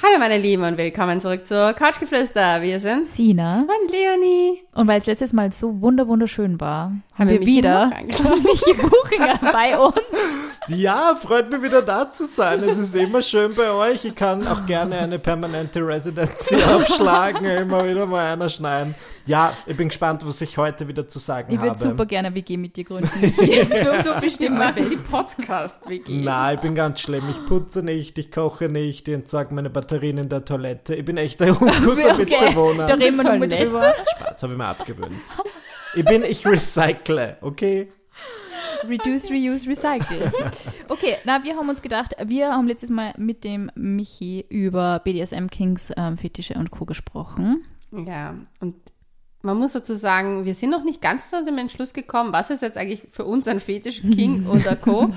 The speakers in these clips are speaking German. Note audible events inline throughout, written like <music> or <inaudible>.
Hallo meine Lieben und willkommen zurück zur Couchgeflüster. Wir sind Sina. und Leonie. Und weil es letztes Mal so wunder wunderschön war, haben, Haben wir wir wieder. <laughs> Michi Buchinger bei uns. Ja, freut mich wieder da zu sein. Es ist immer schön bei euch. Ich kann auch gerne eine permanente Residency <laughs> aufschlagen, immer wieder mal einer schneiden. Ja, ich bin gespannt, was ich heute wieder zu sagen Ich habe. würde super gerne WG mit dir gründen. Uns so bestimmt mal die. Podcast-WG. Nein, ich bin ganz schlimm. Ich putze nicht, ich koche nicht, ich entsorge meine Batterien in der Toilette. Ich bin echt ein <laughs> unguter Okay, Mitbewohner. da reden wir noch drüber. Spaß, habe ich mir abgewöhnt. Ich bin, ich recycle, okay? Reduce, reuse, recycle. Okay, na, wir haben uns gedacht, wir haben letztes Mal mit dem Michi über BDSM Kings, ähm, Fetische und Co. gesprochen. Ja, und man muss dazu sagen, wir sind noch nicht ganz zu dem Entschluss gekommen, was ist jetzt eigentlich für uns ein Fetisch King <laughs> oder Co. Aber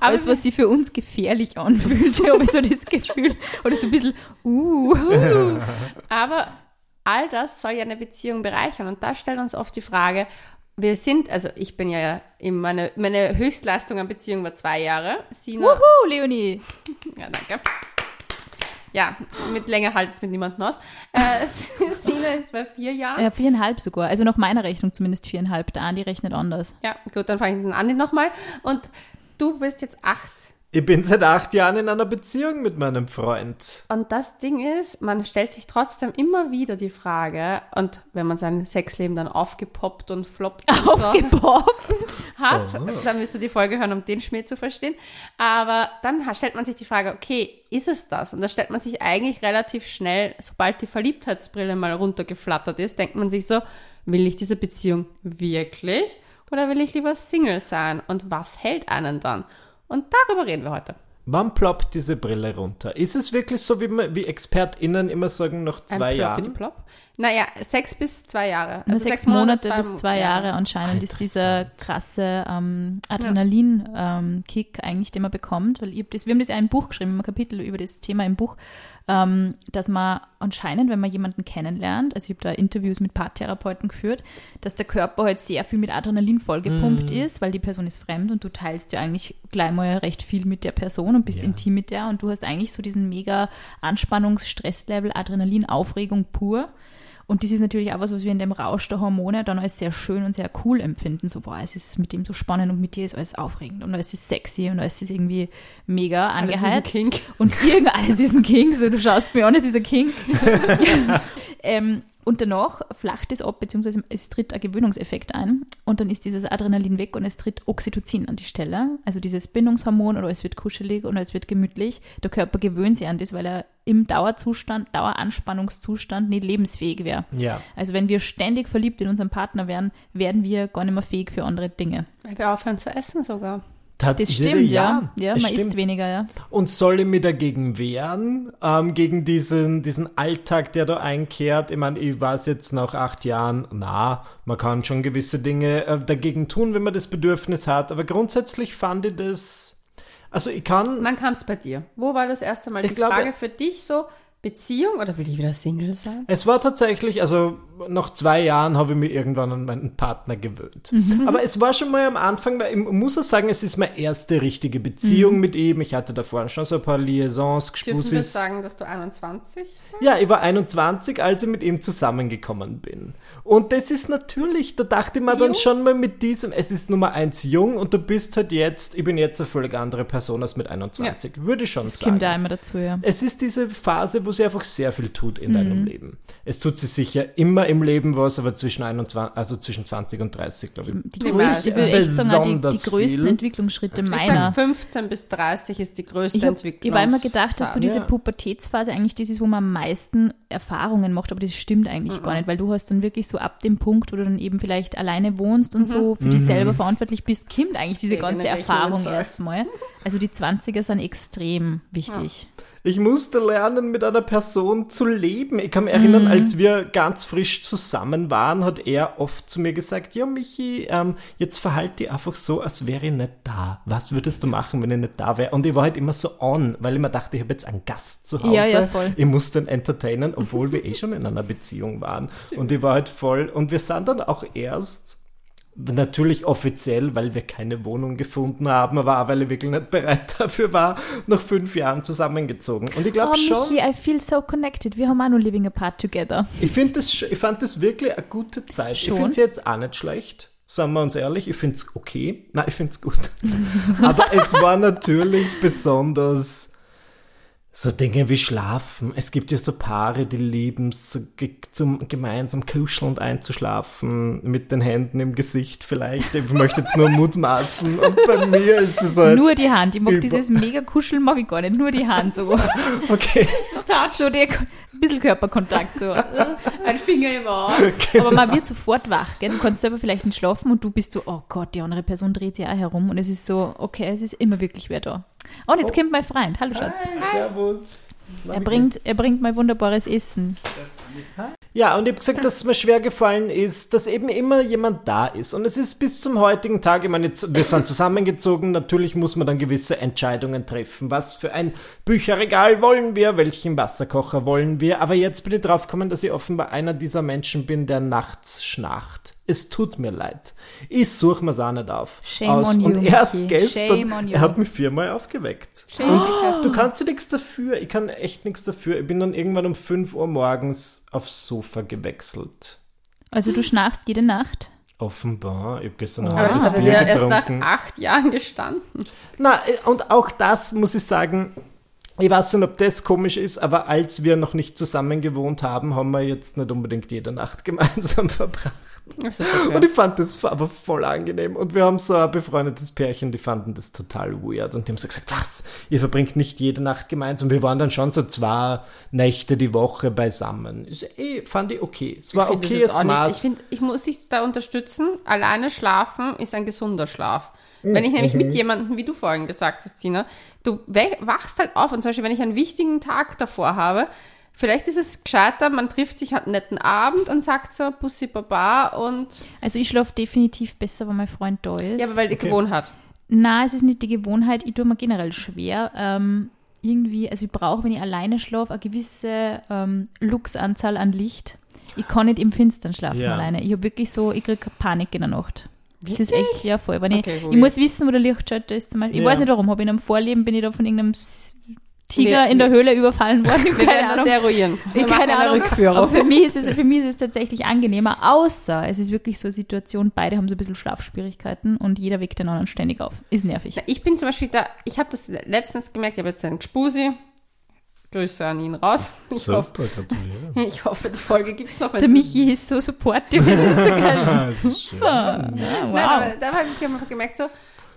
Alles, was sich für uns gefährlich anfühlt, <laughs> habe ich so das Gefühl. Oder so ein bisschen, uh. Aber all das soll ja eine Beziehung bereichern. Und da stellt uns oft die Frage, wir sind, also ich bin ja, in meine, meine Höchstleistung an Beziehung war zwei Jahre. Sina, Wuhu, Leonie. <laughs> ja, danke. Ja, mit länger halt es mit niemandem aus. Äh, <laughs> Sina ist bei vier Jahren. Ja, viereinhalb sogar. Also nach meiner Rechnung zumindest viereinhalb. Der Andi rechnet anders. Ja, gut, dann fange ich den Andi nochmal. Und du bist jetzt acht. Ich bin seit acht Jahren in einer Beziehung mit meinem Freund. Und das Ding ist, man stellt sich trotzdem immer wieder die Frage, und wenn man sein Sexleben dann aufgepoppt und floppt und so, Aufgepoppt. <laughs> hat, dann müsst ihr die Folge hören, um den Schmäh zu verstehen. Aber dann stellt man sich die Frage, okay, ist es das? Und da stellt man sich eigentlich relativ schnell, sobald die Verliebtheitsbrille mal runtergeflattert ist, denkt man sich so, will ich diese Beziehung wirklich oder will ich lieber Single sein? Und was hält einen dann? Und darüber reden wir heute. Wann ploppt diese Brille runter? Ist es wirklich so, wie, man, wie ExpertInnen immer sagen, nach zwei Ein Jahren? Ploppidi-Plopp. Naja, sechs bis zwei Jahre. Also sechs Monate, bis zwei Jahre. Jahre anscheinend ist dieser krasse ähm, Adrenalin-Kick eigentlich, den man bekommt. Weil ich hab das, wir haben das ja im Buch geschrieben, ein Kapitel über das Thema im Buch, ähm, dass man anscheinend, wenn man jemanden kennenlernt, also ich habe da Interviews mit Paartherapeuten geführt, dass der Körper halt sehr viel mit Adrenalin vollgepumpt ist, weil die Person ist fremd und du teilst ja eigentlich gleich mal recht viel mit der Person und bist Ja. intim mit der und du hast eigentlich so diesen mega Anspannungs-, Stresslevel, Adrenalin, Aufregung pur. Und das ist natürlich auch was, was wir in dem Rausch der Hormone dann als sehr schön und sehr cool empfinden. So, boah, es ist mit dem so spannend und mit dir ist alles aufregend und alles ist sexy und alles ist irgendwie mega Alles ist ein angeheizt. Kink. Und irgend <laughs> alles ist ein King. So, du schaust mir an, es ist ein King. <laughs> <laughs> ähm, und danach flacht es ab, beziehungsweise es tritt ein Gewöhnungseffekt ein und dann ist dieses Adrenalin weg und es tritt Oxytocin an die Stelle. Also dieses Bindungshormon oder es wird kuschelig oder es wird gemütlich. Der Körper gewöhnt sich an das, weil er im Dauerzustand, Daueranspannungszustand nicht lebensfähig wäre. Ja. Also wenn wir ständig verliebt in unseren Partner wären, werden wir gar nicht mehr fähig für andere Dinge. Weil wir aufhören zu essen sogar. Tat- Das stimmt, ja. Ja, es man stimmt. isst weniger, ja. Und soll ich mich dagegen wehren, ähm, gegen diesen, diesen Alltag, der da einkehrt? Ich meine, ich weiß jetzt nach acht Jahren, na, man kann schon gewisse Dinge äh, dagegen tun, wenn man das Bedürfnis hat, aber grundsätzlich fand ich das, also ich kann, Wann kam es bei dir? Wo war das erste Mal Ich die glaube- Frage für dich so, Beziehung oder will ich wieder Single sein? es war tatsächlich, also nach zwei Jahren habe ich mich irgendwann an meinen Partner gewöhnt. Aber es war schon mal am Anfang, weil ich muss auch sagen, es ist meine erste richtige Beziehung mit ihm. Ich hatte davor schon so ein paar Liaisons, Dürfen wir Gespussis. sagen, dass du 21 Ja, ich war 21, als ich mit ihm zusammengekommen bin. Und das ist natürlich, da dachte ich mir dann schon mal mit diesem, es ist Nummer eins jung und du bist halt jetzt, ich bin jetzt eine völlig andere Person als mit 21, würde ich schon Das sagen. kommt da immer dazu, ja. Es ist diese Phase, wo sie einfach sehr viel tut in Mhm. deinem Leben. Es tut sie sicher immer im Leben was, aber zwischen 21, also zwischen 20 und 30, glaube ich. Die Die ich sagen, auch die, die Besonders größten viel. Entwicklungsschritte Ich meiner. sag, 15 bis 30 ist die größte Ich habe Entwicklung. hab immer gedacht, dass so diese Ja. Pubertätsphase eigentlich das ist, wo man am meisten Erfahrungen macht, aber das stimmt eigentlich gar nicht, weil du hast dann wirklich so ab dem Punkt, wo du dann eben vielleicht alleine wohnst und so für dich selber verantwortlich bist, kommt eigentlich diese ganze Erfahrung erstmal. Also die 20er sind extrem wichtig. Ich musste lernen, mit einer Person zu leben. Ich kann mich erinnern, Mhm. als wir ganz frisch zusammen waren, hat er oft zu mir gesagt, ja Michi, ähm, jetzt verhalte dich einfach so, als wäre ich nicht da. Was würdest du machen, wenn ich nicht da wäre? Und ich war halt immer so on, weil ich mir dachte, ich habe jetzt einen Gast zu Hause. Ja, ja, voll. Ich muss den entertainen, obwohl wir eh schon in einer Beziehung waren. <laughs> Und ich war halt voll, und wir sind dann auch erst natürlich offiziell, weil wir keine Wohnung gefunden haben, aber auch weil ich wirklich nicht bereit <laughs> dafür war, nach fünf Jahren zusammengezogen. Und ich glaube Oh, schon, Michi, I feel so connected. Wir haben auch noch living apart together. ich, das, ich fand das wirklich eine gute Zeit. Ich Schon? finde es jetzt auch nicht schlecht. Sagen wir uns ehrlich, ich finde es okay. Nein, ich finde es gut. <laughs> Aber es war natürlich besonders so Dinge wie Schlafen. Es gibt ja so Paare, die lieben es, so zum gemeinsam kuschelnd einzuschlafen, mit den Händen im Gesicht vielleicht. Ich möchte jetzt nur mutmaßen. Und bei mir ist es halt. Nur die Hand. Ich mag dieses mega Kuscheln, mag ich gar nicht. Nur die Hand so. <laughs> Okay. so der, ein bisschen Körperkontakt so. Ein Finger im Ohr. Aber man wird sofort wach, gell? Du kannst selber vielleicht nicht schlafen und du bist so, oh Gott, die andere Person dreht sich auch herum und es ist so, okay, es ist immer wirklich wer da. Oh, und jetzt kommt mein Freund. Hallo Schatz. Servus. Er bringt, er bringt mal wunderbares Essen. Ja, und ich habe gesagt, dass es mir schwer gefallen ist, dass eben immer jemand da ist. Und es ist bis zum heutigen Tag, ich meine, jetzt, wir sind zusammengezogen, natürlich muss man dann gewisse Entscheidungen treffen. Was für ein Bücherregal wollen wir, welchen Wasserkocher wollen wir. Aber jetzt bin ich drauf gekommen, dass ich offenbar einer dieser Menschen bin, der nachts schnarcht. Es tut mir leid. Ich suche mir's auch nicht auf. Shame aus. on you, und erst Michi. gestern, Shame er hat mich viermal aufgeweckt. Und du kannst dir nichts dafür. Ich kann echt nichts dafür. Ich bin dann irgendwann um 5 Uhr morgens aufs Sofa gewechselt. Also du schnarchst jede Nacht. Offenbar. Ich habe gestern Aber Abend das das hat er ja erst nach acht Jahren gestanden. Na, äh, und auch das muss ich sagen, ich weiß nicht, ob das komisch ist, aber als wir noch nicht zusammen gewohnt haben, haben wir jetzt nicht unbedingt jede Nacht <laughs> gemeinsam verbracht. Ist Und okay. ich fand das aber voll angenehm. Und wir haben so ein befreundetes Pärchen, die fanden das total weird. Und die haben so gesagt, was? Ihr verbringt nicht jede Nacht gemeinsam. Wir waren dann schon so zwei Nächte die Woche beisammen. Ist eh, fand ich okay. Es war Ich find, okayes ist auch nicht- Maß. Ich finde, ich muss dich da unterstützen. Alleine schlafen ist ein gesunder Schlaf. Wenn ich nämlich Mhm. mit jemandem, wie du vorhin gesagt hast, Tina, du wachst halt auf und zum Beispiel, wenn ich einen wichtigen Tag davor habe, vielleicht ist es gescheiter, man trifft sich, hat einen netten Abend und sagt so Bussi Baba und Also ich schlafe definitiv besser, wenn mein Freund da ist. ja, aber weil die Okay. Gewohnheit. Na, es ist nicht die Gewohnheit. Ich tue mir generell schwer. Ähm, irgendwie, also ich brauche, wenn ich alleine schlafe, eine gewisse ähm, Luxanzahl an Licht. Ich kann nicht im Finstern schlafen Ja. alleine. Ich habe wirklich so, ich kriege Panik in der Nacht. Das ist echt, ja voll. Wenn Okay, ich, ich muss wissen, wo der Lichtschalter ist zum Beispiel. Ich Ja. weiß nicht warum, habe ich in einem Vorleben, bin ich da von irgendeinem Tiger Wir- in der Höhle überfallen worden. <laughs> Wir Keine werden das Ahnung. eruieren. Wir keine eine Ahnung. Aber für mich, ist es, für mich ist es tatsächlich angenehmer, außer es ist wirklich so eine Situation, beide haben so ein bisschen Schlafschwierigkeiten und jeder weckt den anderen ständig auf. Ist nervig. Ich bin zum Beispiel da, ich habe das letztens gemerkt, ich habe jetzt einen Gspusi. Grüße an ihn raus. <laughs> Ich, hoffe, gratuliere. <laughs> ich hoffe, die Folge gibt es noch. Der Michi ist so supportive, das ist so geil. <laughs> Das ist super. Ja, Nein, wow. aber da habe ich einfach gemerkt, so,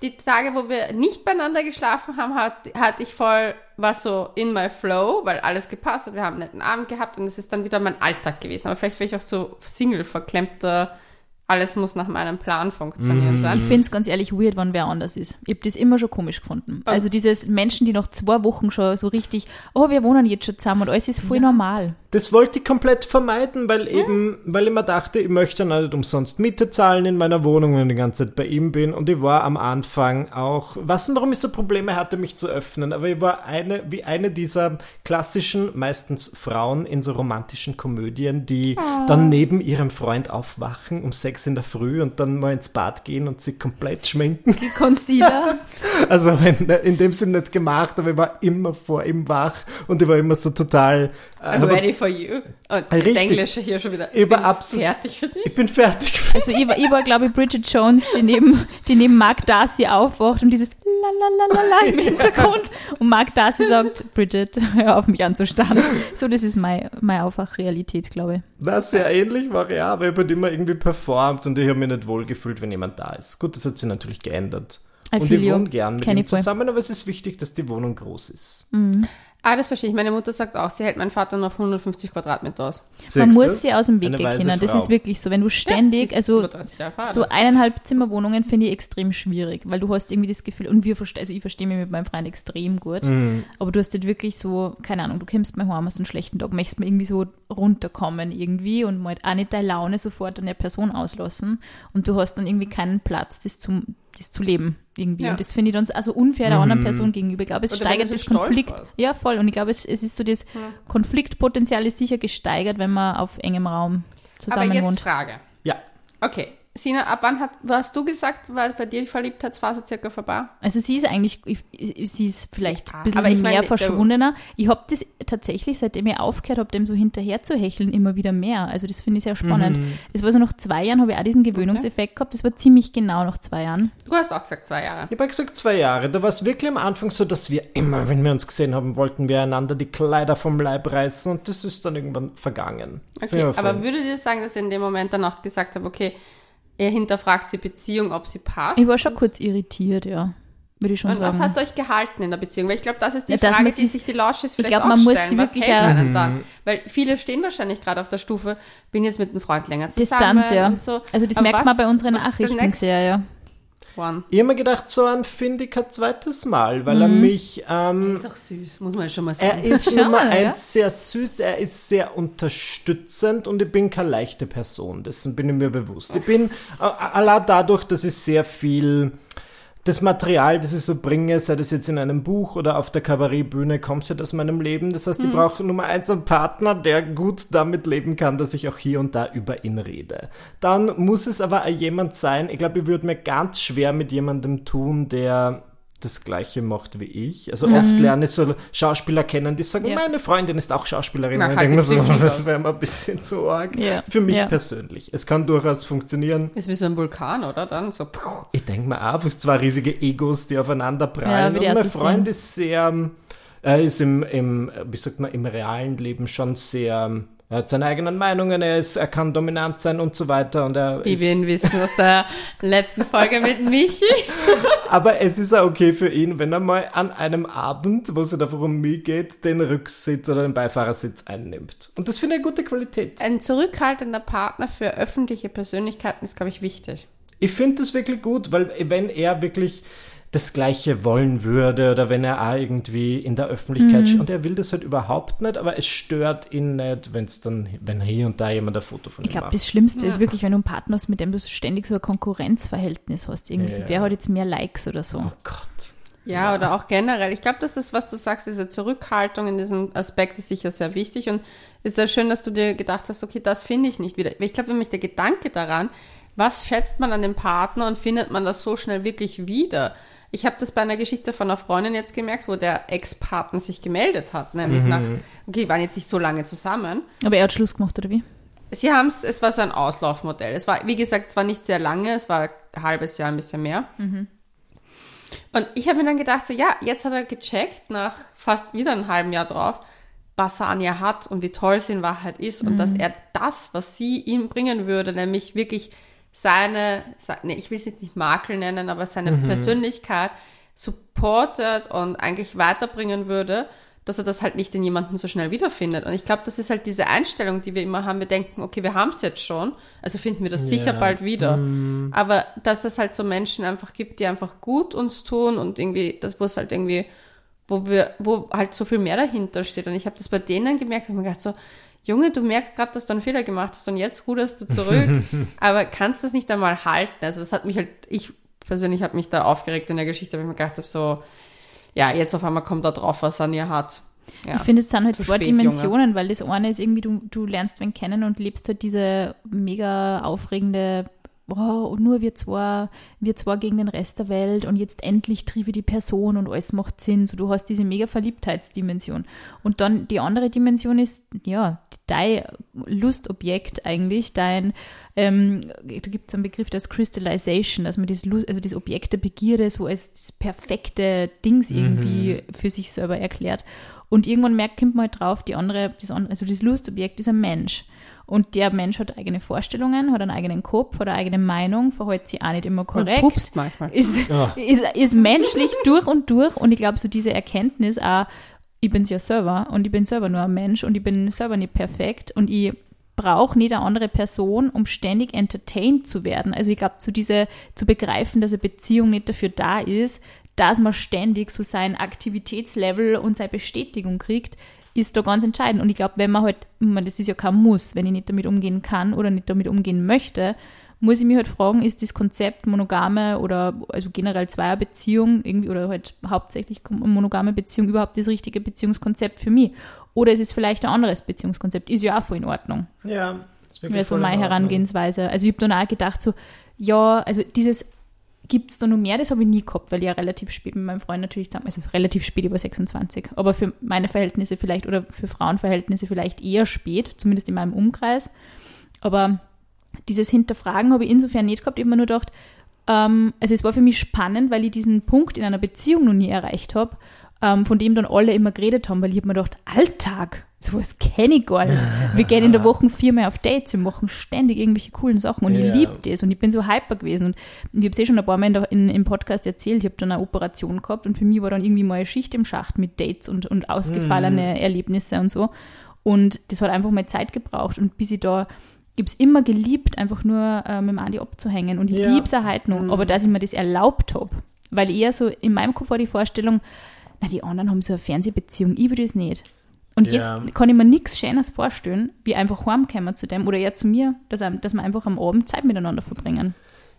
die Tage, wo wir nicht beieinander geschlafen haben, hat, hatte ich voll, war so in my flow, weil alles gepasst hat. Wir haben einen netten Abend gehabt und es ist dann wieder mein Alltag gewesen. Aber vielleicht wäre ich auch so Single, verklemmter, alles muss nach meinem Plan funktionieren sein. Ich finde es ganz ehrlich weird, wenn wer anders ist. Ich habe das immer schon komisch gefunden. Also dieses Menschen, die nach zwei Wochen schon so richtig, oh, wir wohnen jetzt schon zusammen und alles ist voll normal. Das wollte ich komplett vermeiden, weil eben, weil ich mir dachte, ich möchte ja nicht umsonst Miete zahlen in meiner Wohnung, wenn ich die ganze Zeit bei ihm bin. Und ich war am Anfang auch, was denn, warum ich so Probleme hatte, mich zu öffnen, aber ich war eine, wie eine dieser klassischen, meistens Frauen in so romantischen Komödien, die dann neben ihrem Freund aufwachen um sechs in der Früh und dann mal ins Bad gehen und sich komplett schminken. Die Concealer. <laughs> Also wenn, in dem Sinn nicht gemacht, aber ich war immer vor ihm wach und ich war immer so total. äh, I'm ready for you. Und Richtig. der Englische hier schon wieder. Über bin Abs- fertig für dich. Ich bin fertig. Also ich war, ich war glaube ich, Bridget Jones, die neben, die neben Mark Darcy aufwacht und dieses Lalalala im <laughs> Hintergrund. Und Mark Darcy sagt, Bridget, hör auf mich anzustarren. So, das ist meine, meine Aufwachrealität, glaube ich. Das sehr ähnlich war ja, aber ich habe halt immer irgendwie performt und ich habe mich nicht wohl gefühlt, wenn jemand da ist. Gut, das hat sich natürlich geändert. I und ich wohne gern mit Kenn ihm zusammen, aber es ist wichtig, dass die Wohnung groß ist. Ah, das verstehe ich. Meine Mutter sagt auch, sie hält meinen Vater nur auf 150 Quadratmeter aus. Man Siehst muss du's? sie aus dem Weg gehen können. Das ist wirklich so. Wenn du ständig, ist also über 30 Jahre verheiratet. so eineinhalb Zimmerwohnungen finde ich extrem schwierig, weil du hast irgendwie das Gefühl, und wir verstehen, also ich verstehe mich mit meinem Freund extrem gut, Mhm. aber du hast halt wirklich so, keine Ahnung, du kommst mal heim, hast einen schlechten Tag, möchtest mal irgendwie so runterkommen irgendwie und mal auch nicht deine Laune sofort an der Person auslassen und du hast dann irgendwie keinen Platz, das, zum, das zu leben irgendwie. Ja. Und das finde ich dann so- also unfair der anderen Person gegenüber. Ich glaube, es Oder steigert das Konflikt. warst. Ja, voll. Und ich glaube, es, es ist so das Konfliktpotenzial ist sicher gesteigert, wenn man auf engem Raum Aber zusammen jetzt wohnt. Frage. Ja, Okay, Sina, ab wann hat, hast du gesagt, war bei dir die Verliebtheitsphase circa vorbei? Also sie ist eigentlich, ich- ich- sie ist vielleicht Ja, ein bisschen aber ich meine, mehr der- verschwundener. Ich habe das tatsächlich, seitdem ich aufgehört habe, dem so hinterher zu hecheln, immer wieder mehr. Also das finde ich sehr spannend. Mhm. Es war so nach zwei Jahren, habe ich auch diesen Gewöhnungseffekt gehabt. Das war ziemlich genau nach zwei Jahren. Du hast auch gesagt zwei Jahre. Ich habe gesagt zwei Jahre. Da war es wirklich am Anfang so, dass wir immer, wenn wir uns gesehen haben, wollten wir einander die Kleider vom Leib reißen und das ist dann irgendwann vergangen. Okay, aber würdet ihr sagen, dass ihr in dem Moment dann auch gesagt habt, okay, ihr hinterfragt die Beziehung, ob sie passt? Ich war schon kurz irritiert, ja. Würde ich schon Und was sagen. hat euch gehalten in der Beziehung? Weil ich glaube, das ist die Ja, Frage, man die sich- die Lausches vielleicht glaub, auch man muss stellen. sie was wirklich hält auch- einen dann? Weil viele stehen wahrscheinlich gerade auf der Stufe, bin jetzt mit einem Freund länger zusammen Distanz, ja. und so. Also das Aber merkt was- man bei unseren Nachrichten sehr, ja. One? Ich habe mir gedacht, so ein finde ich kein zweites Mal, weil er mich. Ähm, Ist auch süß, muss man schon mal er sagen. ist Schon, Nummer ja. eins sehr süß, er ist sehr unterstützend und ich bin keine leichte Person, dessen bin ich mir bewusst. Ich bin, äh, allein dadurch, dass ich sehr viel, das Material, das ich so bringe, sei das jetzt in einem Buch oder auf der Kabarettbühne, kommt halt aus meinem Leben. Das heißt, ich brauche Nummer eins einen Partner, der gut damit leben kann, dass ich auch hier und da über ihn rede. Dann muss es aber jemand sein, ich glaube, ich würde mir ganz schwer mit jemandem tun, der das Gleiche macht wie ich. Also oft lerne ich so Schauspieler kennen, die sagen, Ja. meine Freundin ist auch Schauspielerin. Na, halt so, das wäre mir ein bisschen zu arg. Ja. Für mich Ja. persönlich. Es kann durchaus funktionieren. Ist wie so ein Vulkan, oder? Dann so. puh. Ich denke mir einfach zwei riesige Egos, die aufeinander Ja, prallen. würde und ich auch mein Freund sehen. ist sehr, er ist im, im, wie sagt man, im realen Leben schon sehr, er hat seine eigenen Meinungen, er, ist, er kann dominant sein und so weiter. Und er Wie wir ihn wissen aus der letzten Folge mit Michi. <laughs> aber es ist auch okay für ihn, wenn er mal an einem Abend, wo es einfach um mich geht, den Rücksitz oder den Beifahrersitz einnimmt. Und das finde ich eine gute Qualität. Ein zurückhaltender Partner für öffentliche Persönlichkeiten ist, glaube ich, wichtig. Ich finde das wirklich gut, weil wenn er wirklich das Gleiche wollen würde oder wenn er auch irgendwie in der Öffentlichkeit steht und er will das halt überhaupt nicht, aber es stört ihn nicht, wenn es dann, wenn hier und da jemand ein Foto von Ich ihm glaube, macht. das Schlimmste ist wirklich, wenn du einen Partner hast, mit dem du so ständig so ein Konkurrenzverhältnis hast. Irgendwie so, Ja. wer hat jetzt mehr Likes oder so. Oh Gott. Ja, oder auch generell. Ich glaube, dass das, was du sagst, diese Zurückhaltung in diesem Aspekt ist sicher sehr wichtig und ist sehr schön, dass du dir gedacht hast, okay, das finde ich nicht wieder. Ich glaube, nämlich der Gedanke daran, was schätzt man an dem Partner und findet man das so schnell wirklich wieder? Ich habe das bei einer Geschichte von einer Freundin jetzt gemerkt, wo der Ex-Partner sich gemeldet hat, nämlich nach, okay, die waren jetzt nicht so lange zusammen, Aber er hat Schluss gemacht, oder wie? Sie haben es, es war so ein Auslaufmodell. Es war, wie gesagt, es war nicht sehr lange, es war ein halbes Jahr, ein bisschen mehr. Und ich habe mir dann gedacht, so, ja, jetzt hat er gecheckt, nach fast wieder einem halben Jahr drauf, was er an ihr hat und wie toll sie in Wahrheit ist und dass er das, was sie ihm bringen würde, nämlich wirklich seine, se- nee, ich will es jetzt nicht Makel nennen, aber seine Persönlichkeit supportet und eigentlich weiterbringen würde, dass er das halt nicht in jemanden so schnell wiederfindet. Und ich glaube, das ist halt diese Einstellung, die wir immer haben. Wir denken, okay, wir haben es jetzt schon, also finden wir das sicher Ja. bald wieder. Aber dass es halt so Menschen einfach gibt, die einfach gut uns tun und irgendwie, das wo es halt irgendwie, wo wir, wo halt so viel mehr dahinter steht. Und ich habe das bei denen gemerkt, ich habe mir gedacht so, Junge, du merkst gerade, dass du einen Fehler gemacht hast und jetzt ruderst du zurück, <laughs> aber kannst das nicht einmal halten. Also das hat mich halt, ich persönlich habe mich da aufgeregt in der Geschichte, weil ich mir gedacht habe, so, ja, jetzt auf einmal kommt da drauf, was er an ihr hat. Ja. Ich finde, es sind halt Zu zwei spät, Dimensionen, weil das eine ist irgendwie, du, du lernst wen kennen und lebst halt diese mega aufregende, oh, und nur wir zwei, wir zwei gegen den Rest der Welt und jetzt endlich treffe ich die Person und alles macht Sinn. So, du hast diese mega Verliebtheitsdimension. Und dann die andere Dimension ist, ja, dein Lustobjekt eigentlich, dein, ähm, da gibt es einen Begriff, das Crystallization, dass man das, Lust, also das Objekt der Begierde so als das perfekte Dings irgendwie für sich selber erklärt. Und irgendwann merkt, kommt man halt drauf, die andere, das andere, also das Lustobjekt ist ein Mensch. Und der Mensch hat eigene Vorstellungen, hat einen eigenen Kopf, hat eine eigene Meinung, verhält sich auch nicht immer Und korrekt pupst manchmal. ist, Ja. ist, ist menschlich durch und durch. Und ich glaube, so diese Erkenntnis auch, ich bin's ja selber und ich bin selber nur ein Mensch und ich bin selber nicht perfekt und ich brauche nicht eine andere Person, um ständig entertained zu werden. Also ich glaube, zu diese, zu begreifen, dass eine Beziehung nicht dafür da ist, dass man ständig so sein Aktivitätslevel und seine Bestätigung kriegt, ist da ganz entscheidend. Und ich glaube, wenn man halt, meine, das ist ja kein Muss, wenn ich nicht damit umgehen kann oder nicht damit umgehen möchte, muss ich mich halt fragen, ist das Konzept monogame oder also generell Zweierbeziehung irgendwie oder halt hauptsächlich monogame Beziehung überhaupt das richtige Beziehungskonzept für mich? Oder ist es vielleicht ein anderes Beziehungskonzept? Ist ja auch voll in Ordnung. Ja. ist wirklich Wäre so meine. Herangehensweise. Also ich habe dann auch gedacht, so, ja, also dieses gibt es da noch mehr, das habe ich nie gehabt, weil ich ja relativ spät mit meinem Freund natürlich zusammen, also relativ spät über 26, aber für meine Verhältnisse vielleicht oder für Frauenverhältnisse vielleicht eher spät, zumindest in meinem Umkreis. Aber dieses Hinterfragen habe ich insofern nicht gehabt, mir nur gedacht, ähm, also es war für mich spannend, weil ich diesen Punkt in einer Beziehung noch nie erreicht habe, ähm, von dem dann alle immer geredet haben, weil ich habe mir gedacht, Alltag, sowas kenne ich gar nicht. Wir gehen in der Woche viermal auf Dates, wir machen ständig irgendwelche coolen Sachen und Ja. ich liebe das und ich bin so hyper gewesen und ich habe es eh schon ein paar Mal in in, im Podcast erzählt, ich habe dann eine Operation gehabt und für mich war dann irgendwie mal eine Schicht im Schacht mit Dates und, und ausgefallene Erlebnisse und so und das hat einfach mal Zeit gebraucht und bis ich da ich habe es immer geliebt, einfach nur äh, mit dem Andi abzuhängen. Und ich Ja. liebe es auch heute noch. Aber dass ich mir das erlaubt habe, weil eher so in meinem Kopf war die Vorstellung, na, die anderen haben so eine Fernsehbeziehung, ich will das nicht. Und Ja. jetzt kann ich mir nichts Schönes vorstellen, wie einfach heimkommen zu dem oder eher zu mir, dass, dass wir einfach am Abend Zeit miteinander verbringen.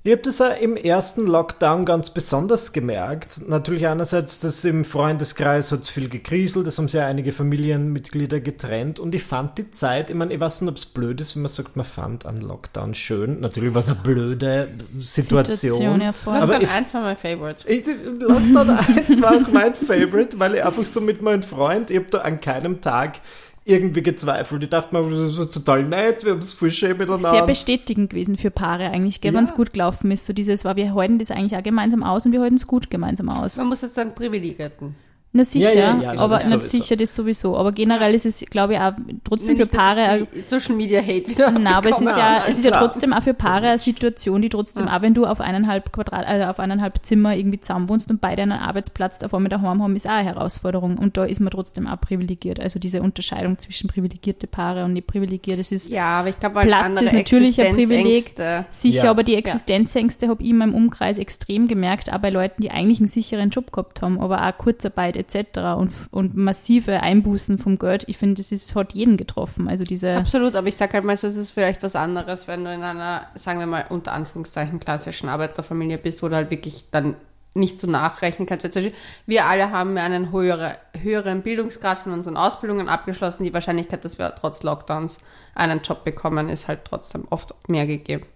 Ich habe das auch im ersten Lockdown ganz besonders gemerkt. Natürlich einerseits, dass im Freundeskreis hat es viel gekriselt, es haben sich ja einige Familienmitglieder getrennt und ich fand die Zeit, ich meine, ich weiß nicht, ob es blöd ist, wenn man sagt, man fand einen Lockdown schön. Natürlich war es eine blöde Situation. Situation, ja. Aber Lockdown ich- 1 war mein Favorite. Ich, Lockdown <laughs> 1 war auch mein Favorite, weil ich einfach so mit meinem Freund, ich habe da an keinem Tag irgendwie gezweifelt. Ich dachte mir, das ist total nett, wir haben es voll schön miteinander. Sehr bestätigend gewesen für Paare eigentlich, gell, Ja. wenn es gut gelaufen ist. So dieses war, wir halten das eigentlich auch gemeinsam aus und wir halten es gut gemeinsam aus. Man muss jetzt sagen, Privilegierten. Na sicher, Ja, ja, ja, aber das nicht sowieso. sicher das sowieso. Aber generell ist es, glaube ich, auch trotzdem für Nicht, dass Paare. ich die Social Media Hate wieder Nein, aber es ist ja, es ist ja trotzdem auch für Paare eine Situation, die trotzdem, auch wenn du auf eineinhalb Quadrat, also auf eineinhalb Zimmer irgendwie zusammen wohnst und beide einen Arbeitsplatz davor mit daheim haben, ist auch eine Herausforderung. Und da ist man trotzdem auch privilegiert. Also diese Unterscheidung zwischen privilegierte Paare und nicht privilegiert, das ist Ja, aber ich glaube, halt Platz ist natürlich ein Privileg. Sicher, Ja. aber die Existenzängste habe ich in meinem Umkreis extrem gemerkt, auch bei Leuten, die eigentlich einen sicheren Job gehabt haben, aber auch Kurzarbeit etc. und, und massive Einbußen vom Geld. Ich finde, das ist, hat jeden getroffen. Also diese Absolut, aber ich sage halt mal so, es ist vielleicht was anderes, wenn du in einer, sagen wir mal, unter Anführungszeichen klassischen Arbeiterfamilie bist, wo du halt wirklich dann nicht so nachrechnen kannst. Beispiel, wir alle haben einen höhere, höheren Bildungsgrad von unseren Ausbildungen abgeschlossen. Die Wahrscheinlichkeit, dass wir trotz Lockdowns einen Job bekommen, ist halt trotzdem oft mehr gegeben.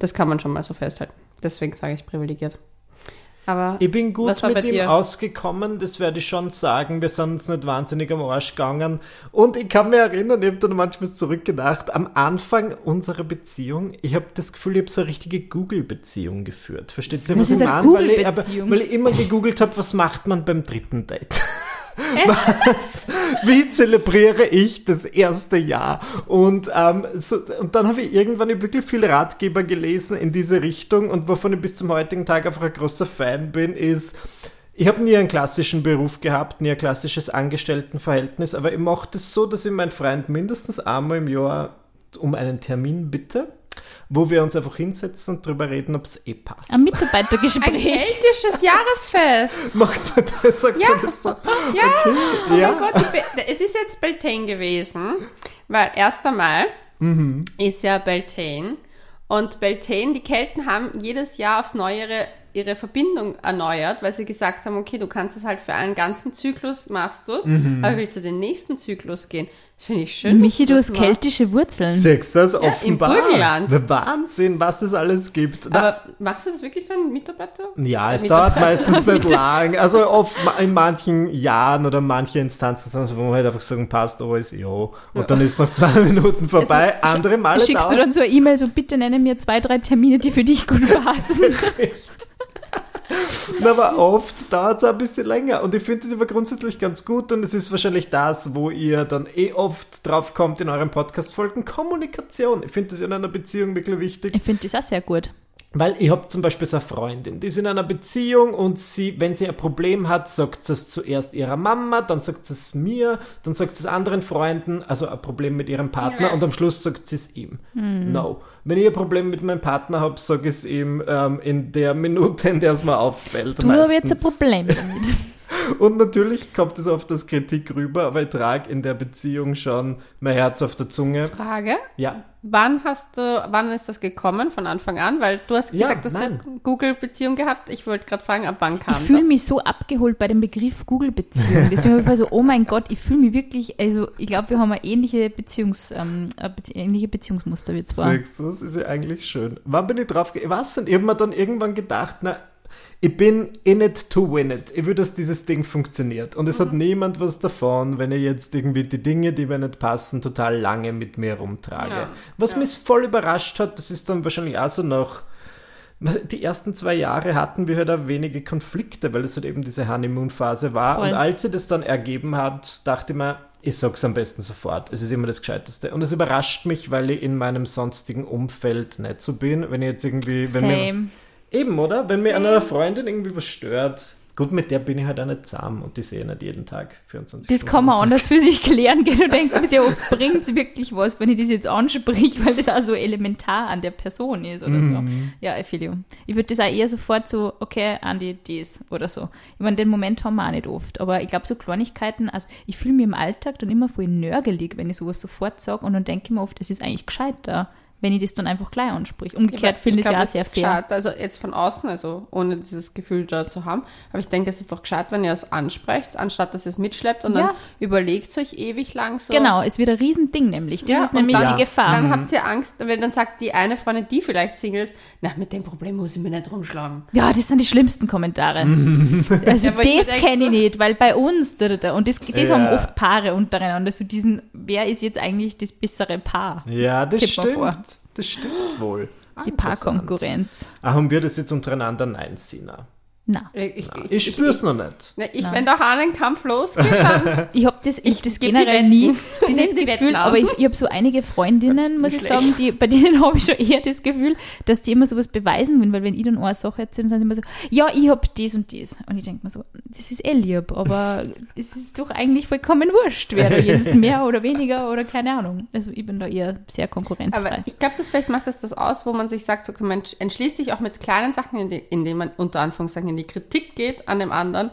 Das kann man schon mal so festhalten. Deswegen sage ich privilegiert. Aber Ich bin gut mit ihm dir? ausgekommen, das werde ich schon sagen. Wir sind uns nicht wahnsinnig am Arsch gegangen. Und ich kann mich erinnern, ich habe dann manchmal zurückgedacht, am Anfang unserer Beziehung, ich habe das Gefühl, ich habe so eine richtige Google-Beziehung geführt. Versteht ihr, was ich eine meine? Weil ich, aber, weil ich immer gegoogelt habe, was macht man beim dritten Date? <laughs> <laughs> Was, wie zelebriere ich das erste Jahr? Und, ähm, so, und dann habe ich irgendwann wirklich viele Ratgeber gelesen in diese Richtung. Und wovon ich bis zum heutigen Tag einfach ein großer Fan bin, ist, ich habe nie einen klassischen Beruf gehabt, nie ein klassisches Angestelltenverhältnis, aber ich mache das so, dass ich meinen Freund mindestens einmal im Jahr um einen Termin bitte, wo wir uns einfach hinsetzen und drüber reden, ob es eh passt. ein ein Mitarbeitergespräch. keltisches Jahresfest. <laughs> Macht man das, sagt Ja. man das so? Ja, Okay, oh ja. mein Gott, es ist jetzt Beltane gewesen, weil 1. Mai Mhm. ist ja Beltane. Und Beltane, die Kelten haben jedes Jahr aufs Neue ihre, ihre Verbindung erneuert, weil sie gesagt haben, okay, du kannst es halt für einen ganzen Zyklus machst du es, Mhm. aber willst du den nächsten Zyklus gehen? Das finde ich schön. Michi, du hast keltische Wurzeln. Sechs, das im offenbar. Burgenland. Der Wahnsinn, was es alles gibt. Na, Aber machst du das wirklich so ein Mitarbeiter? ja, es Äh, dauert Mitarbeiter- meistens <laughs> nicht lang. Also oft in manchen Jahren oder manche Instanzen sind es, wo man halt einfach sagen, passt alles, ja. Und dann ist noch zwei <laughs> Minuten vorbei. Also, Andere Male Schickst du dauert dann so eine E-Mail, so bitte nenne mir zwei, drei Termine, die für dich gut <laughs> passen. <laughs> aber oft dauert es ein bisschen länger. Und ich finde das aber grundsätzlich ganz gut und es ist wahrscheinlich das, wo ihr dann eh oft drauf kommt in euren Podcast-Folgen. Kommunikation. Ich finde das in einer Beziehung wirklich wichtig. Ich finde das auch sehr gut. Weil ich habe zum Beispiel so eine Freundin, die ist in einer Beziehung und sie, wenn sie ein Problem hat, sagt sie es zuerst ihrer Mama, dann sagt sie es mir, dann sagt sie es anderen Freunden, also ein Problem mit ihrem Partner und am Schluss sagt sie es ihm. No. Wenn ich ein Problem mit meinem Partner habe, sage ich es ihm ähm, in der Minute, in der es mir auffällt. Du hast jetzt ein. Problem damit. Und natürlich kommt es oft als Kritik rüber, aber ich trage in der Beziehung schon mein Herz auf der Zunge. Frage. Ja. Wann hast du, wann ist das gekommen von Anfang an? Weil du hast Ja, gesagt, du hast nein. eine Google-Beziehung gehabt. Ich wollte gerade fragen, ab wann kam Ich fühle das? mich so abgeholt bei dem Begriff Google-Beziehung. Deswegen habe ich so, oh mein Gott, ich fühle mich wirklich, also ich glaube, wir haben eine ähnliche, Beziehungs, ähm, ähnliche Beziehungsmuster wie zwar. Siehst du, das ist ja eigentlich schön. Wann bin ich drauf Ich weiß nicht, ich habe mir dann irgendwann gedacht, na, ich bin in it to win it. Ich will, dass dieses Ding funktioniert. Und es hat Mhm. niemand was davon, wenn ich jetzt irgendwie die Dinge, die mir nicht passen, total lange mit mir rumtrage. Ja, Was ja. mich voll überrascht hat, das ist dann wahrscheinlich auch so noch. Die ersten zwei Jahre hatten wir halt auch wenige Konflikte, weil es halt eben diese Honeymoon-Phase war. Voll. Und als sie das dann ergeben hat, dachte ich mir, ich sag's am besten sofort. Es ist immer das Gescheiteste. Und es überrascht mich, weil ich in meinem sonstigen Umfeld nicht so bin. Wenn ich jetzt irgendwie, wenn mir, Same. Eben, oder? Wenn mir an einer Freundin irgendwie was stört. Gut, mit der bin ich halt auch nicht zahm und die sehe ich nicht jeden Tag 24 Das Stunden. kann man anders für sich klären, gell? Du denkst mir sehr oft, bringt es wirklich was, wenn ich das jetzt ansprich, weil das auch so elementar an der Person ist oder so. Ja, ich feel you. Ich würde das auch eher sofort so, okay, Andi, das oder so. Ich meine, den Moment haben wir auch nicht oft, aber ich glaube, so Kleinigkeiten, also ich fühle mich im Alltag dann immer voll nörgelig, wenn ich sowas sofort sage und dann denke ich mir oft, es ist eigentlich gescheiter, wenn ich das dann einfach gleich ansprich. Umgekehrt finde ich es ja auch es sehr ist fair. gescheit, Also jetzt von außen, also ohne dieses Gefühl da zu haben. Aber ich denke, es ist doch gescheit, wenn ihr es ansprecht, anstatt dass ihr es mitschleppt und Ja. dann überlegt euch ewig lang so. Genau, es wird ein Riesending nämlich. Das Ja, ist nämlich dann- die Gefahr. Dann habt ihr Angst, weil dann sagt die eine Freundin, die vielleicht Single ist, na, mit dem Problem muss ich mir nicht rumschlagen. Ja, das sind die schlimmsten Kommentare. Also <laughs> Ja, ich mir das kenne ich nicht, weil bei uns, da, da, da, und das, das Ja. haben oft Paare untereinander, so diesen, wer ist jetzt eigentlich das bessere Paar? Ja, das stimmt. vor. Das stimmt wohl. Die Paarkonkurrenz. Haben wir das jetzt untereinander? Nein, Sina. Na, Ich, ich, Ich spür's noch nicht. Ne, ich, Nein. wenn der Hahnenkampf losgeht, dann ich habe das, <laughs> ich hab das die generell Wetten. nie, <laughs> dieses die Gefühl, aber ich, ich habe so einige Freundinnen, muss ich schlecht. sagen, die, bei denen <laughs> habe ich schon eher das Gefühl, dass die immer sowas beweisen wollen, weil wenn ich dann eine Sache erzähle, dann sind sie immer so, ja, ich habe das und das. Und ich denke mir so, das ist eh lieb, aber es ist doch eigentlich vollkommen wurscht, wer da jetzt mehr oder weniger oder keine Ahnung. Also ich bin da eher sehr konkurrenzfrei. Aber ich glaube, das vielleicht macht das das aus, wo man sich sagt, so, okay, man entschließt sich auch mit kleinen Sachen, in, die, in denen man unter Anführungszeichen in die Kritik geht an dem anderen,